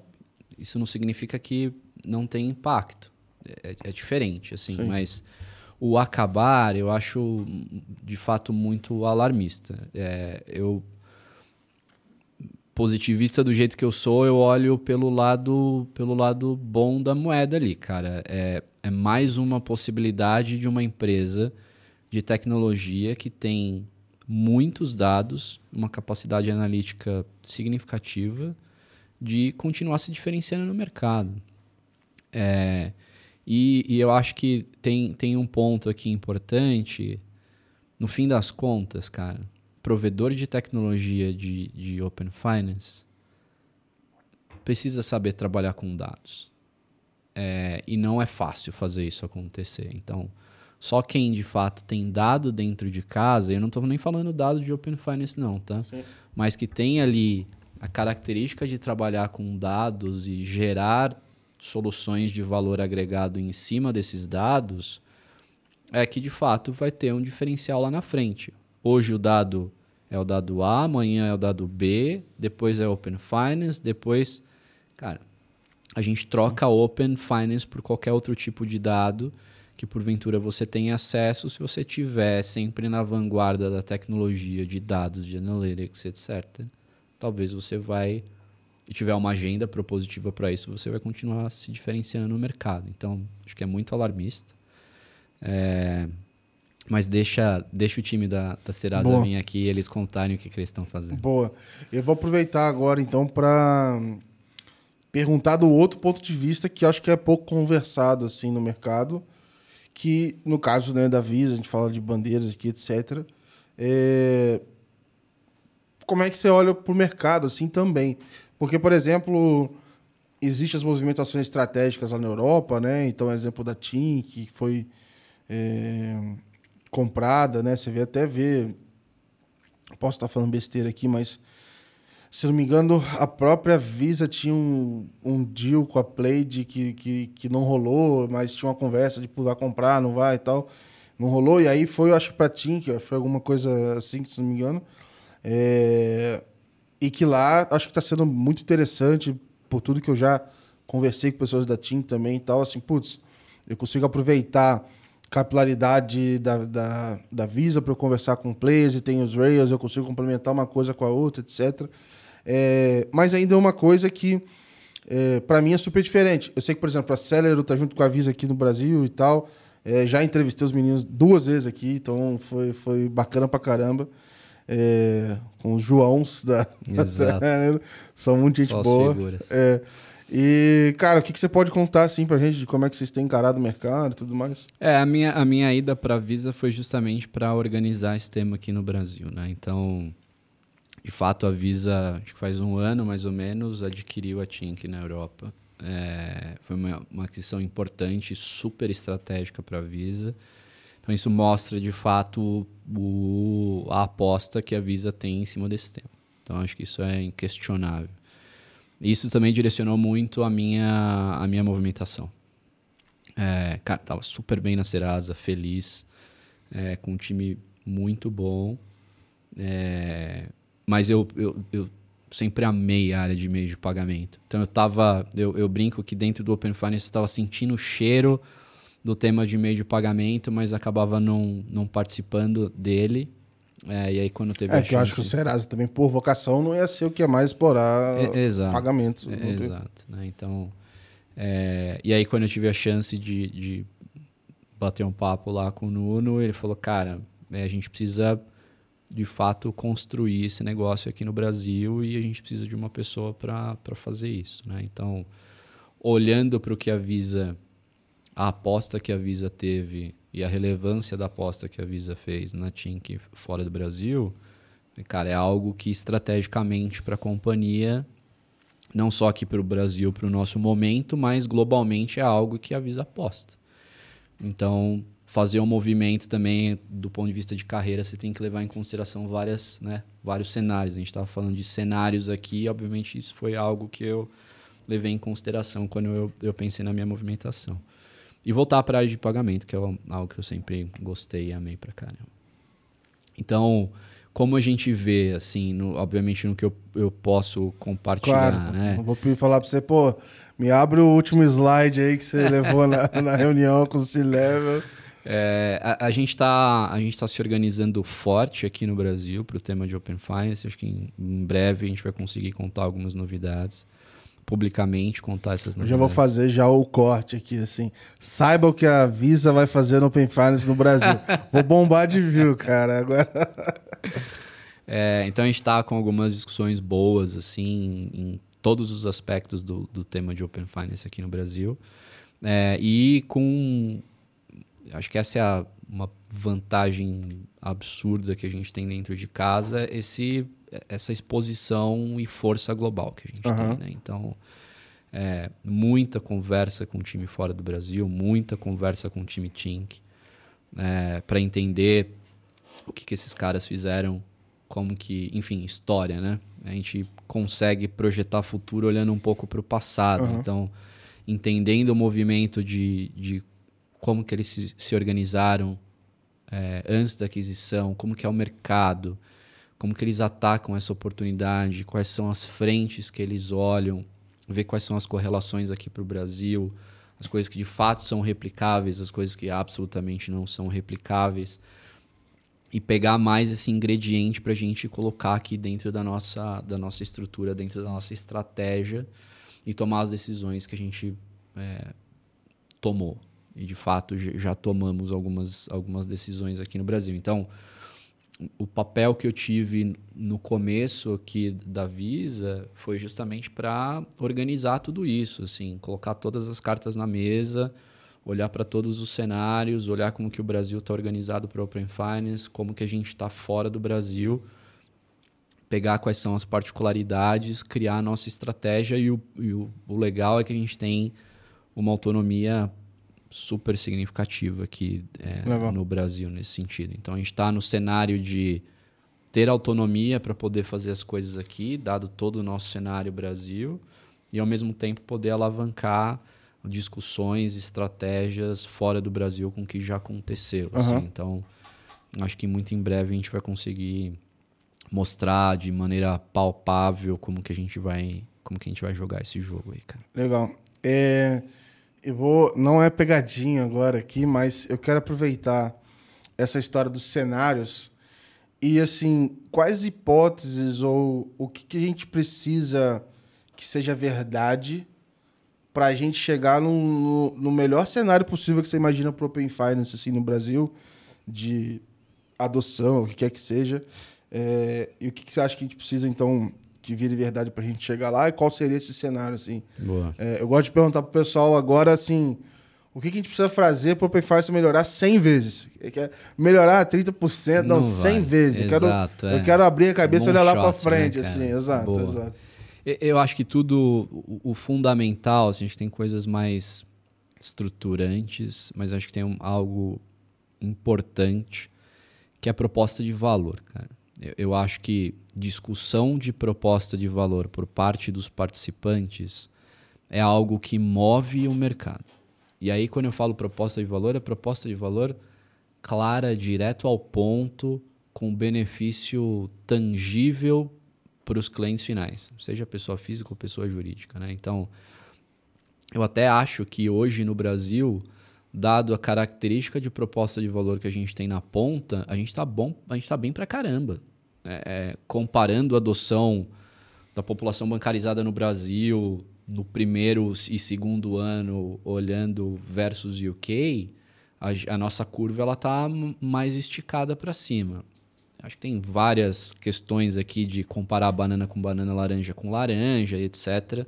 Isso não significa que não tem impacto. É, é diferente, assim. Sim. Mas o acabar, eu acho de fato muito alarmista. É, eu positivista do jeito que eu sou, eu olho pelo lado pelo lado bom da moeda ali, cara. É, é mais uma possibilidade de uma empresa de tecnologia que tem muitos dados, uma capacidade analítica significativa de continuar se diferenciando no mercado. É, e, e eu acho que tem, tem um ponto aqui importante. No fim das contas, cara, provedor de tecnologia de, de Open Finance precisa saber trabalhar com dados. É, e não é fácil fazer isso acontecer. Então, só quem de fato tem dado dentro de casa, eu não estou nem falando dado de Open Finance, não, tá? Sim. Mas que tem ali a característica de trabalhar com dados e gerar soluções de valor agregado em cima desses dados, é que de fato vai ter um diferencial lá na frente. Hoje o dado é o dado A, amanhã é o dado B, depois é Open Finance, depois, cara, a gente troca Open Finance por qualquer outro tipo de dado que porventura você tenha acesso se você tiver sempre na vanguarda da tecnologia de dados, de analytics, etc. Talvez você vai e tiver uma agenda propositiva para isso, você vai continuar se diferenciando no mercado. Então, acho que é muito alarmista. É, mas deixa, deixa o time da, da Serasa Boa. vir aqui e eles contarem o que, que eles estão fazendo. Boa. Eu vou aproveitar agora, então, para perguntar do outro ponto de vista que acho que é pouco conversado assim no mercado, que no caso né, da Visa, a gente fala de bandeiras aqui, etc. É... Como é que você olha para o mercado assim também? Porque, por exemplo, existem as movimentações estratégicas lá na Europa, né? Então, exemplo da TIM, que foi é, comprada, né? Você vê até ver posso estar falando besteira aqui, mas se não me engano, a própria Visa tinha um, um deal com a Play de que, que, que não rolou, mas tinha uma conversa de vai comprar, não vai e tal. Não rolou, e aí foi, eu acho, pra TIM, que foi alguma coisa assim, se não me engano. É, E que lá, acho que está sendo muito interessante, por tudo que eu já conversei com pessoas da TIM também e tal, assim, putz, eu consigo aproveitar capilaridade da, da, da Visa para eu conversar com players e tem os Rails, eu consigo complementar uma coisa com a outra, etc. É, mas ainda é uma coisa que é, para mim é super diferente. Eu sei que, por exemplo, a Celero tá junto com a Visa aqui no Brasil e tal. É, já entrevistei os meninos duas vezes aqui, então foi, foi bacana pra caramba. É, com os Joãos da, da Celero. São muito gente Só boa. É, e, cara, o que, que você pode contar, assim, pra gente de como é que vocês têm encarado o mercado e tudo mais? É, a minha, a minha ida pra Visa foi justamente para organizar esse tema aqui no Brasil, né? Então, de fato, a Visa, acho que faz um ano mais ou menos, adquiriu a Tink na Europa. É, foi uma, uma aquisição importante, super estratégica para a Visa. Então, isso mostra, de fato, o, a aposta que a Visa tem em cima desse tema. Então, acho que isso é inquestionável. Isso também direcionou muito a minha, a minha movimentação. É, cara, tava super bem na Serasa, feliz, é, com um time muito bom. É, mas eu, eu, eu sempre amei a área de meio de pagamento. Então eu tava. Eu, eu brinco que dentro do Open Finance eu estava sentindo o cheiro do tema de meio de pagamento, mas acabava não, não participando dele. É, e aí quando teve é, a que chance... eu acho que o Serasa também, por vocação, não ia ser o que é mais explorar é, exato, pagamentos. É, exato. Né? Então, é, e aí quando eu tive a chance de, de bater um papo lá com o Nuno, ele falou, cara, é, a gente precisa de fato construir esse negócio aqui no Brasil e a gente precisa de uma pessoa para fazer isso. Né? Então, olhando para o que a Visa, a aposta que a Visa teve e a relevância da aposta que a Visa fez na Tink fora do Brasil, cara, é algo que estrategicamente para a companhia, não só aqui para o Brasil, para o nosso momento, mas globalmente é algo que a Visa aposta. Então, fazer um movimento também do ponto de vista de carreira, você tem que levar em consideração várias, né, vários cenários. A gente estava falando de cenários aqui, obviamente isso foi algo que eu levei em consideração quando eu, eu pensei na minha movimentação. E voltar para a área de pagamento, que é algo que eu sempre gostei e amei para caramba. Então, como a gente vê, assim, no, obviamente no que eu, eu posso compartilhar, claro, né? vou falar para você, pô, me abre o último slide aí que você levou na, na reunião com o C-Level. É, a, a, gente está tá se organizando forte aqui no Brasil para o tema de Open Finance. Acho que em, em breve a gente vai conseguir contar algumas novidades publicamente contar essas novidades. Eu já vou fazer já o corte aqui, assim. Saiba o que a Visa vai fazer no Open Finance no Brasil. vou bombar de view, cara, agora... é, então a gente está com algumas discussões boas, assim, em todos os aspectos do, do tema de Open Finance aqui no Brasil. É, e com... Acho que essa é a, uma vantagem absurda que a gente tem dentro de casa, esse essa exposição e força global que a gente uhum. tem, né? Então, é, muita conversa com o time fora do Brasil, muita conversa com o time Tink, é, para entender o que, que esses caras fizeram, como que, enfim, história, né? A gente consegue projetar futuro olhando um pouco para o passado. Uhum. Então, entendendo o movimento de, de como que eles se, se organizaram é, antes da aquisição, como que é o mercado, como que eles atacam essa oportunidade, quais são as frentes que eles olham, ver quais são as correlações aqui para o Brasil, as coisas que de fato são replicáveis, as coisas que absolutamente não são replicáveis, e pegar mais esse ingrediente para a gente colocar aqui dentro da nossa, da nossa estrutura, dentro da nossa estratégia e tomar as decisões que a gente é, tomou. E de fato já tomamos algumas, algumas decisões aqui no Brasil. Então, o papel que eu tive no começo aqui da Visa foi justamente para organizar tudo isso, assim, colocar todas as cartas na mesa, olhar para todos os cenários, olhar como que o Brasil está organizado para Open Finance, como que a gente está fora do Brasil, pegar quais são as particularidades, criar a nossa estratégia e o, e o, o legal é que a gente tem uma autonomia super significativa aqui é, no Brasil nesse sentido. Então a gente está no cenário de ter autonomia para poder fazer as coisas aqui, dado todo o nosso cenário Brasil, e ao mesmo tempo poder alavancar discussões, estratégias fora do Brasil com o que já aconteceu. Uhum. Assim. Então acho que muito em breve a gente vai conseguir mostrar de maneira palpável como que a gente vai como que a gente vai jogar esse jogo aí, cara. Legal. É... Eu vou. Não é pegadinho agora aqui, mas eu quero aproveitar essa história dos cenários e, assim, quais hipóteses ou o que, que a gente precisa que seja verdade pra gente chegar no, no, no melhor cenário possível que você imagina pro Open Finance assim, no Brasil, de adoção, o que quer que seja. É, e o que, que você acha que a gente precisa, então, que vire verdade pra gente chegar lá? E qual seria esse cenário, assim? É, eu gosto de perguntar pro pessoal agora, assim, o que, que a gente precisa fazer pro Open Finance melhorar 100 vezes? Quer melhorar 30%? Não, Não 100 vai. vezes. Eu quero, é. eu quero abrir a cabeça e olhar lá Moonshot, né, frente, cara? assim. Exato, Boa. exato. Eu acho que tudo, o, o fundamental, assim, a gente tem coisas mais estruturantes, mas acho que tem um- algo importante que é a proposta de valor, cara. Eu, eu acho que discussão de proposta de valor por parte dos participantes é algo que move o mercado. E aí, quando eu falo proposta de valor, é proposta de valor clara, direto ao ponto, com benefício tangível para os clientes finais, seja pessoa física ou pessoa jurídica. Né? Então, eu até acho que hoje no Brasil, dado a característica de proposta de valor que a gente tem na ponta, a gente está bom, a gente está bem para caramba. É, é, comparando a adoção da população bancarizada no Brasil no primeiro e segundo ano, olhando versus UK, a, a nossa curva ela está mais esticada para cima. Acho que tem várias questões aqui de comparar banana com banana, laranja com laranja, etc.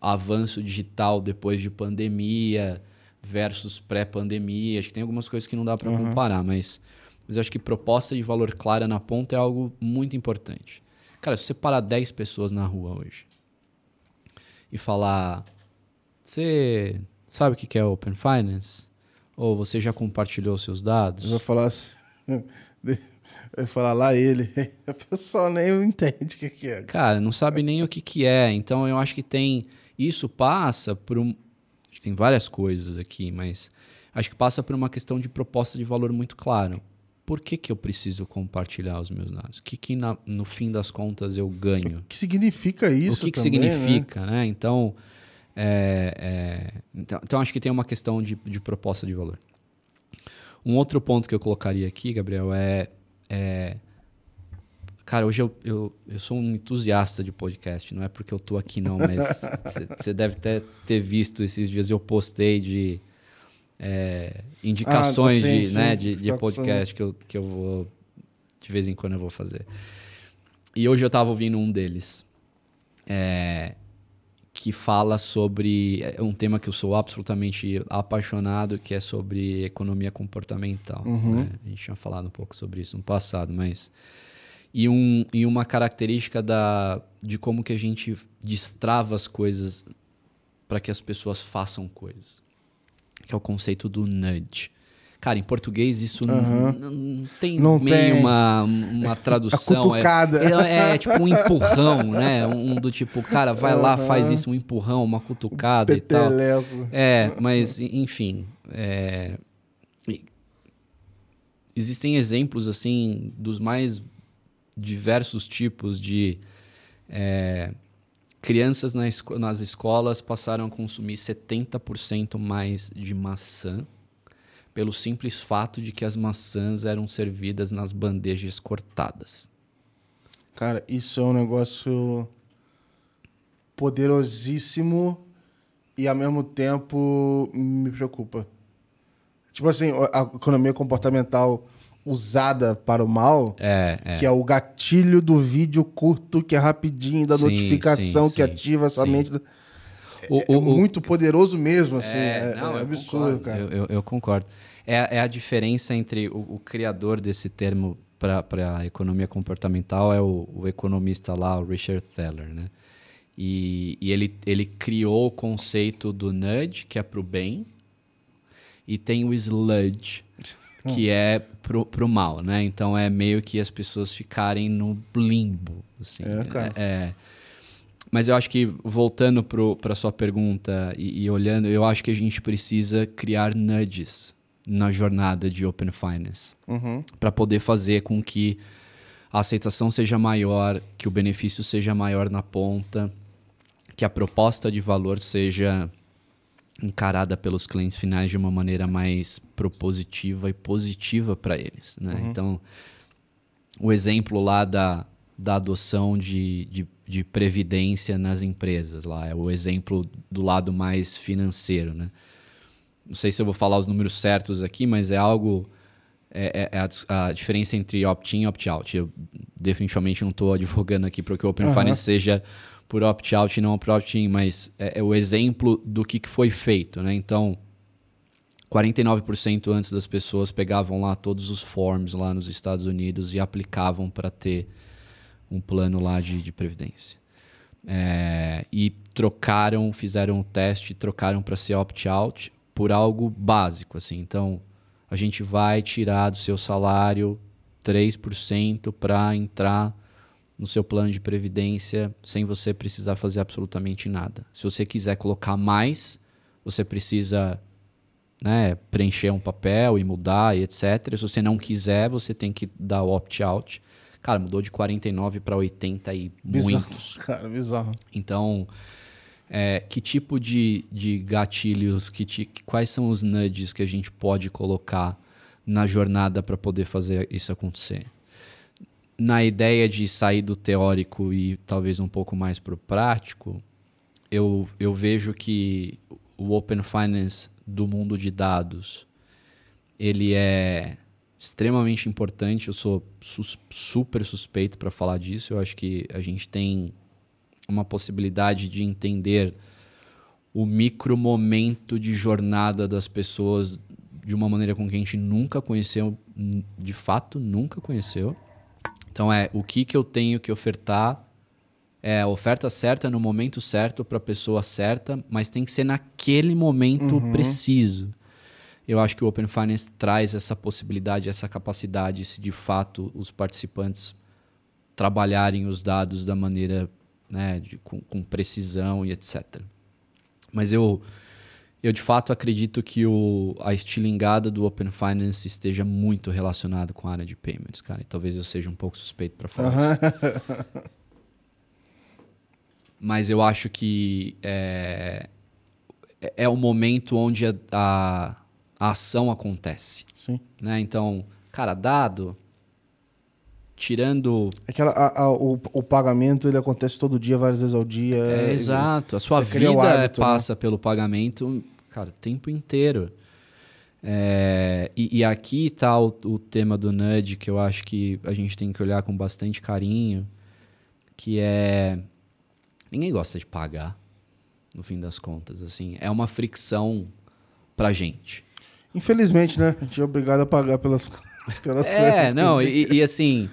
Avanço digital depois de pandemia versus pré-pandemia. Acho que tem algumas coisas que não dá para comparar, mas, mas eu acho que proposta de valor clara na ponta é algo muito importante. Cara, se você parar 10 pessoas na rua hoje e falar: Você sabe o que é Open Finance? Ou você já compartilhou seus dados? Eu vou falar assim. Eu falar lá ele. A pessoa nem entende o que, que é. Cara, não sabe nem o que, que é. Então eu acho que tem. Isso passa por um. Tem várias coisas aqui, mas acho que passa por uma questão de proposta de valor muito claro. Por que, que eu preciso compartilhar os meus dados? O que, que na- no fim das contas eu ganho? O que significa isso? o que, que também, né? significa, né? Então, é, é, então, então, acho que tem uma questão de, de proposta de valor. Um outro ponto que eu colocaria aqui, Gabriel, é. é- cara, hoje eu, eu, eu sou um entusiasta de podcast, não é porque eu tô aqui, não, mas você deve até ter visto esses dias eu postei de é, indicações Ah, sim, de, sim, né, de, de podcast que eu, que eu vou. De vez em quando eu vou fazer. E hoje eu tava ouvindo um deles. É, que fala sobre é um tema que eu sou absolutamente apaixonado, que é sobre economia comportamental. né? A gente tinha falado um pouco sobre isso no passado, mas e, um, e uma característica da, de como que a gente destrava as coisas para que as pessoas façam coisas, que é o conceito do nudge. Cara, em português isso n- não tem Não meio tem. uma, uma tradução. A cutucada. É, é tipo um empurrão, né? Um do tipo, cara, vai lá, Aham. faz isso, um empurrão, uma cutucada e tal. É, mas enfim. é, existem exemplos assim dos mais diversos tipos de é, crianças na esco- nas escolas passaram a consumir 70% mais de maçã pelo simples fato de que as maçãs eram servidas nas bandejas cortadas. Cara, isso é um negócio poderosíssimo e ao mesmo tempo me preocupa. Tipo assim, a economia comportamental usada para o mal, É, é. que é o gatilho do vídeo curto, que é rapidinho, da Sim, sim, sim, que sim, ativa a sua sim. mente. O- é o- o- muito poderoso mesmo, assim. É, É, não, é absurdo, concordo, cara. Eu, eu- eu concordo. É, é a diferença entre o, o criador desse termo para a economia comportamental é o, o economista lá, o Richard Thaler, né? E, e ele, ele criou o conceito do nudge, que é para o bem, e tem o sludge, que é pro, pro mal, né? Então é meio que as pessoas ficarem no limbo, assim. É, cara. é- mas eu acho que, voltando para a sua pergunta e, e olhando, eu acho que a gente precisa criar nudges na jornada de Open Finance Uhum. para poder fazer com que a aceitação seja maior, que o benefício seja maior na ponta, que a proposta de valor seja encarada pelos clientes finais de uma maneira mais propositiva e positiva para eles. Né? Então, o exemplo lá da, da adoção de, de, de, previdência nas empresas lá. É o exemplo do lado mais financeiro, né? Não sei se eu vou falar os números certos aqui, mas é algo... É, é, é a, a, diferença entre opt-in e opt-out. Eu definitivamente não estou advogando aqui para que o Open uhum. Finance seja por opt-out e não por opt-in, mas é, é, o exemplo do que, que foi feito, né? Então, 49% antes das pessoas pegavam lá todos os forms lá nos Estados Unidos e aplicavam para ter um plano lá de, de previdência. É, e trocaram, fizeram um teste, trocaram para ser opt-out por algo básico. assim. Então, a gente vai tirar do seu salário 3% para entrar no seu plano de previdência sem você precisar fazer absolutamente nada. Se você quiser colocar mais, você precisa né, preencher um papel e mudar e etc. Se você não quiser, você tem que dar o opt-out. Cara, mudou de 49 para 80 e bizarro, muitos. Cara, bizarro. Então, é, que tipo de, de gatilhos, que ti, quais são os nudges que a gente pode colocar na jornada para poder fazer isso acontecer? Na ideia de sair do teórico e talvez um pouco mais para o prático, eu, eu vejo que o Open Finance do mundo de dados, ele é extremamente importante. Eu sou sus super suspeito para falar disso. Eu acho que a gente tem uma possibilidade de entender o micro momento de jornada das pessoas de uma maneira com que a gente nunca conheceu, de fato, nunca conheceu. Então é o que, que eu tenho que ofertar é a oferta certa no momento certo para a pessoa certa, mas tem que ser naquele momento uhum. preciso. Eu acho que o Open Finance traz essa possibilidade, essa capacidade, se de fato os participantes trabalharem os dados da maneira, né, de, com, com precisão e etc. Mas eu, eu de fato acredito que o, a estilingada do Open Finance esteja muito relacionada com a área de payments, cara. E talvez eu seja um pouco suspeito para falar uhum. isso. mas eu acho que é, é o momento onde a, a, a ação acontece. Sim. Né? Então, cara, dado, tirando... Aquela, é a, a, o, o pagamento ele acontece todo dia, várias vezes ao dia. É, exato. A sua vida hábito, né? passa né? pelo pagamento, cara, o tempo inteiro. É, e, e, aqui está o, o, tema do nudge que eu acho que a gente tem que olhar com bastante carinho, que é Ninguém gosta de pagar, no fim das contas. Assim, é uma fricção pra gente. Infelizmente, né? A gente é obrigado a pagar pelas, pelas é, coisas. É, não, e, e, assim,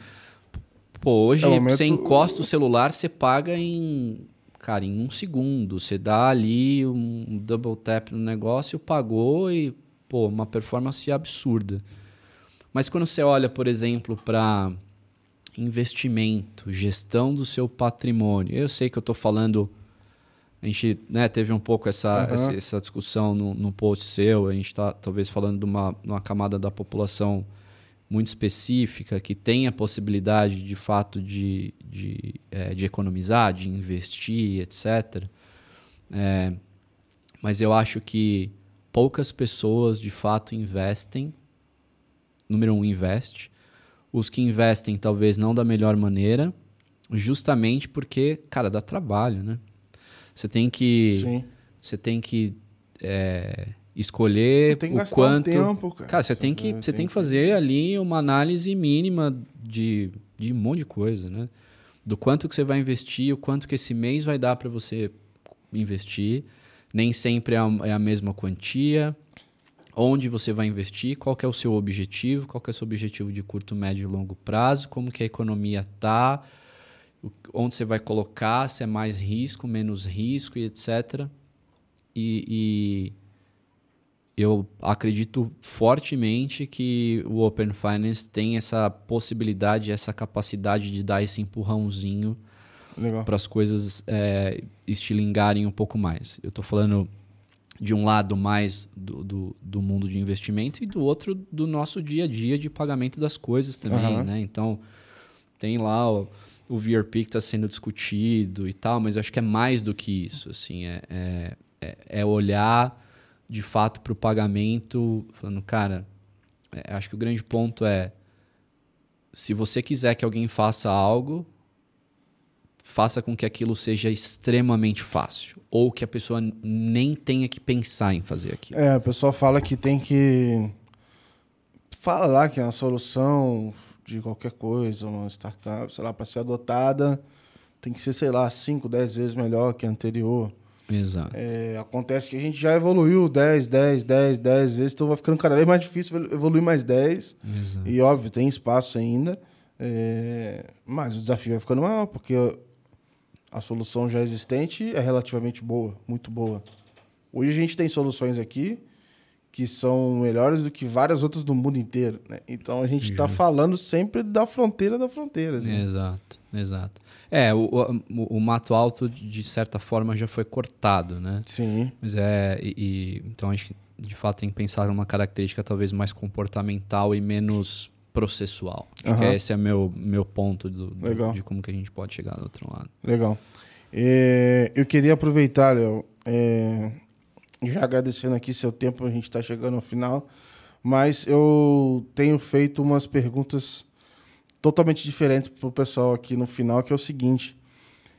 pô, hoje é momento... você encosta o celular, você paga em, cara, em um segundo. Você dá ali um double tap no negócio, pagou e, pô, uma performance absurda. Mas quando você olha, por exemplo, para investimento, gestão do seu patrimônio. Eu sei que eu estou falando, a gente né, teve um pouco essa, uhum. essa, essa, discussão no, no post seu, a gente está talvez falando de uma, de uma camada da população muito específica que tem a possibilidade de fato de, de, é, de economizar, de investir, etc. É, mas eu acho que poucas pessoas de fato investem. Número um, investe os que investem talvez não da melhor maneira, justamente porque, cara, dá trabalho, né? Você tem que. Sim. Você tem que é, escolher tem o quanto. tempo, cara. cara, você, tem que, você tem que fazer ali uma análise mínima de, de um monte de coisa, né? Do quanto que você vai investir, o quanto que esse mês vai dar para você investir. Nem sempre é a, é a mesma quantia onde você vai investir, qual é o seu objetivo, qual é o seu objetivo de curto, médio e longo prazo, como que a economia está, onde você vai colocar, se é mais risco, menos risco e etc. E, e eu acredito fortemente que o Open Finance tem essa possibilidade, essa capacidade de dar esse empurrãozinho para as coisas é, estilingarem um pouco mais. Eu estou falando de um lado mais do, do, do, mundo de investimento e do outro do nosso dia a dia de pagamento das coisas também, uhum. né? Então, tem lá o, o VRP que está sendo discutido e tal, mas acho que é mais do que isso, assim, é, é, é, é olhar de fato para o pagamento, falando, cara, é, acho que o grande ponto é se você quiser que alguém faça algo, faça com que aquilo seja extremamente fácil ou que a pessoa nem tenha que pensar em fazer aquilo. É, o pessoal fala que tem que fala lá que é uma solução de qualquer coisa, uma startup, sei lá, para ser adotada, tem que ser, sei lá, 5, 10 vezes melhor que a anterior. Exato. É, acontece que a gente já evoluiu 10, 10, 10, 10 vezes, então vai ficando cada vez mais difícil evoluir mais 10. Exato. E óbvio, tem espaço ainda. É, mas o desafio vai ficando maior, porque a solução já existente é relativamente boa, muito boa. Hoje a gente tem soluções aqui que são melhores do que várias outras do mundo inteiro. Né? Então a gente está falando sempre da fronteira da fronteira. Assim. Exato, exato. É, o, o, o, mato alto, de certa forma, já foi cortado, né? Sim. Mas é. E, e, então a gente, de fato, tem que pensar numa característica talvez mais comportamental e menos processual. Acho uhum. que esse é meu, meu ponto do, do, de como que a gente pode chegar do outro lado. Legal. É, eu queria aproveitar, Léo, é, já agradecendo aqui seu tempo, a gente está chegando ao final, mas eu tenho feito umas perguntas totalmente diferentes para o pessoal aqui no final, que é o seguinte.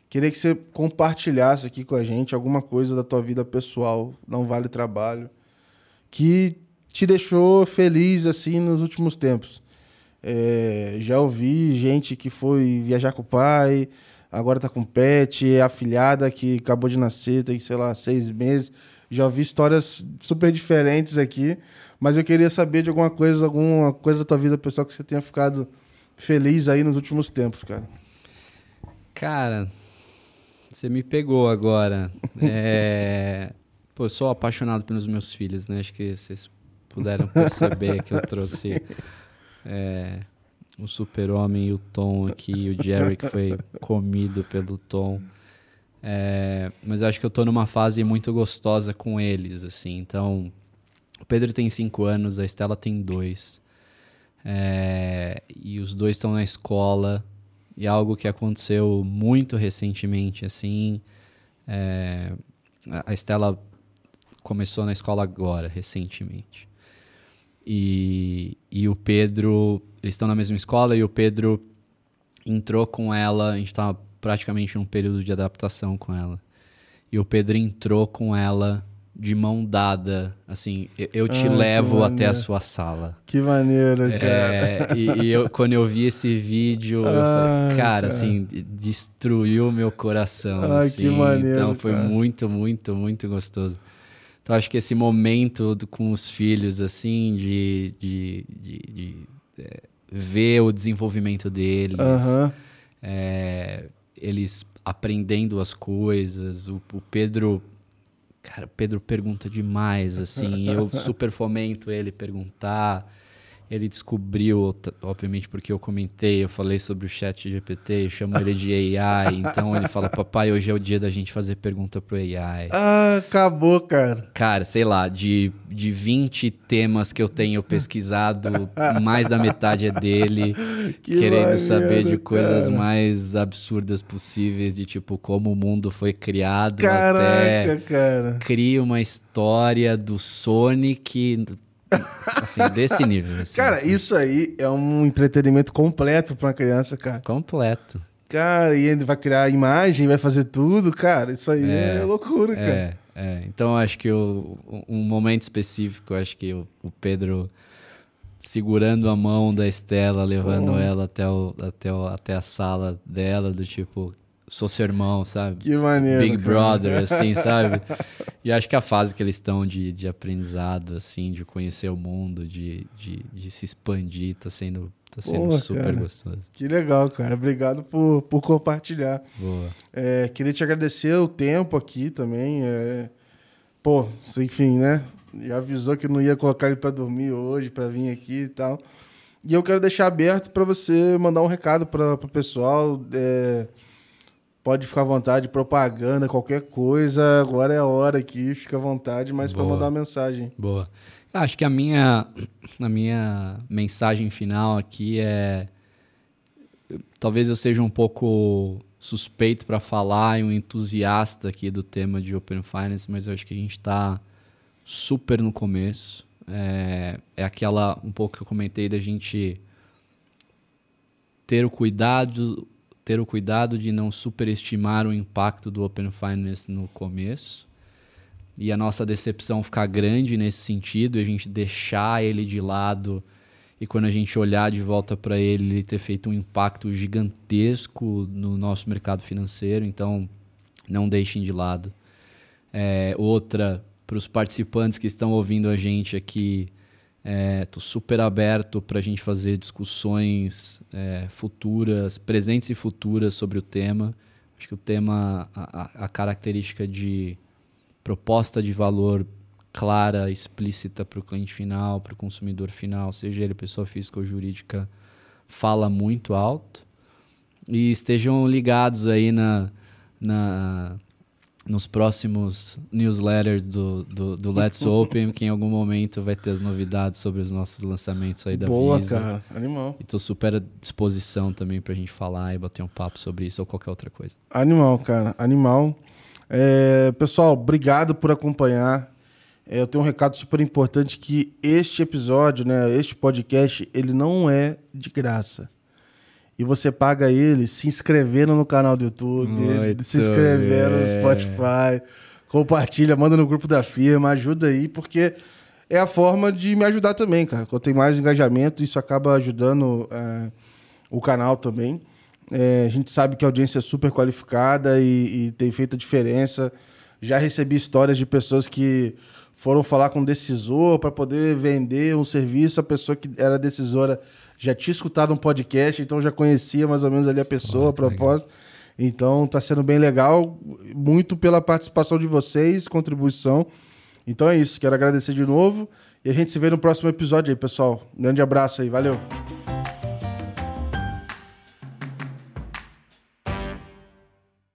Queria que você compartilhasse aqui com a gente alguma coisa da tua vida pessoal, não vale trabalho, que te deixou feliz assim nos últimos tempos. É, já ouvi gente que foi viajar com o pai, agora está com pet, é afilhada que acabou de nascer, tem, sei lá, seis meses. Já ouvi histórias super diferentes aqui, mas eu queria saber de alguma coisa, alguma coisa da tua vida pessoal que você tenha ficado feliz aí nos últimos tempos, cara. Cara, você me pegou agora. é... Pô, eu sou apaixonado pelos meus filhos, né? Acho que vocês puderam perceber que eu trouxe é, o super-homem e o Tom aqui, o Jerry que foi comido pelo Tom. É, mas eu acho que eu tô numa fase muito gostosa com eles, assim. Então, o Pedro tem cinco anos, a Estela tem dois. É, e os dois estão na escola. E algo que aconteceu muito recentemente, assim. É, a Estela começou na escola agora, recentemente. E, e o Pedro, eles estão na mesma escola e o Pedro entrou com ela, a gente estava praticamente num período de adaptação com ela. E o Pedro entrou com ela de mão dada, assim, eu te ah, levo até a sua sala. Que maneiro, é, cara. e, e eu, quando eu vi esse vídeo, ah, eu falei, cara, cara, assim, destruiu meu coração. Ah, assim, que maneiro. Então foi cara. muito, muito, muito gostoso. Então acho que esse momento do, com os filhos, assim, de, de, de, de é, ver o desenvolvimento deles. Uh -huh. é, eles aprendendo as coisas. O, o Pedro. Cara, o Pedro pergunta demais, assim. eu super fomento ele perguntar. Ele descobriu, obviamente porque eu comentei, eu falei sobre o chat GPT, eu chamo ele de AI, então ele fala, papai, hoje é o dia da gente fazer pergunta pro AI. Ah, acabou, cara. Cara, sei lá, de, de 20 temas que eu tenho pesquisado, mais da metade é dele, que querendo maneiro, saber de coisas cara. mais absurdas possíveis, de tipo, como o mundo foi criado Caraca, até... cara. Cria uma história do Sonic Assim, desse nível. Assim, cara, assim. isso aí é um entretenimento completo para uma criança, cara. Completo. Cara, e ele vai criar imagem, vai fazer tudo, cara. Isso aí é, é loucura, é, cara. É. Então, acho que o, um momento específico, acho que o, o Pedro segurando a mão da Estela, levando ela até, o, até, o, até a sala dela, do tipo, sou seu irmão, sabe? Que maneiro. Big Brother, assim, sabe? E acho que a fase que eles estão de, de aprendizado, assim, de conhecer o mundo, de, de, de se expandir, tá sendo, tá sendo super cara. gostoso. Que legal, cara. Obrigado por, por compartilhar. Boa. É, queria te agradecer o tempo aqui também. É... Pô, enfim, né? Já avisou que não ia colocar ele para dormir hoje, para vir aqui e tal. E eu quero deixar aberto para você mandar um recado para o pessoal. É Pode ficar à vontade, propaganda, qualquer coisa. Agora é a hora aqui, fica à vontade, mas para mandar uma mensagem. Boa. Acho que a minha, a minha mensagem final aqui é. Talvez eu seja um pouco suspeito para falar e um entusiasta aqui do tema de Open Finance, mas eu acho que a gente está super no começo. É, é aquela um pouco que eu comentei da gente ter o cuidado ter o cuidado de não superestimar o impacto do Open Finance no começo e a nossa decepção ficar grande nesse sentido, e a gente deixar ele de lado e quando a gente olhar de volta para ele, ele ter feito um impacto gigantesco no nosso mercado financeiro. Então, não deixem de lado. É, outra, para os participantes que estão ouvindo a gente aqui, estou é, super aberto para a gente fazer discussões é, futuras, presentes e futuras sobre o tema. Acho que o tema, a, a característica de proposta de valor clara, explícita para o cliente final, para o consumidor final, seja ele pessoa física ou jurídica, fala muito alto. E estejam ligados aí na, na nos próximos newsletters do, do, do Let's Open, que em algum momento vai ter as novidades sobre os nossos lançamentos aí da Boa, Visa. cara. Animal. E tô super à disposição também pra gente falar e bater um papo sobre isso ou qualquer outra coisa. Animal, cara. Animal. É, pessoal, obrigado por acompanhar. É, eu tenho um recado super importante que este episódio, né, este podcast, ele não é de graça. E você paga ele se inscrevendo no canal do YouTube, Muito se inscrevendo no. Spotify, compartilha, manda no grupo da firma, ajuda aí, porque é a forma de me ajudar também, cara. Quando tem mais engajamento, isso acaba ajudando é, o canal também. É, a gente sabe que a audiência é super qualificada e, e tem feito a diferença. Já recebi histórias de pessoas que foram falar com o decisor para poder vender um serviço. A pessoa que era decisora já tinha escutado um podcast, então já conhecia mais ou menos ali a pessoa, Oh, a que legal. propósito. Então tá sendo bem legal, muito pela participação de vocês, contribuição. Então é isso, quero agradecer de novo e a gente se vê no próximo episódio aí, pessoal. Um grande abraço aí, valeu.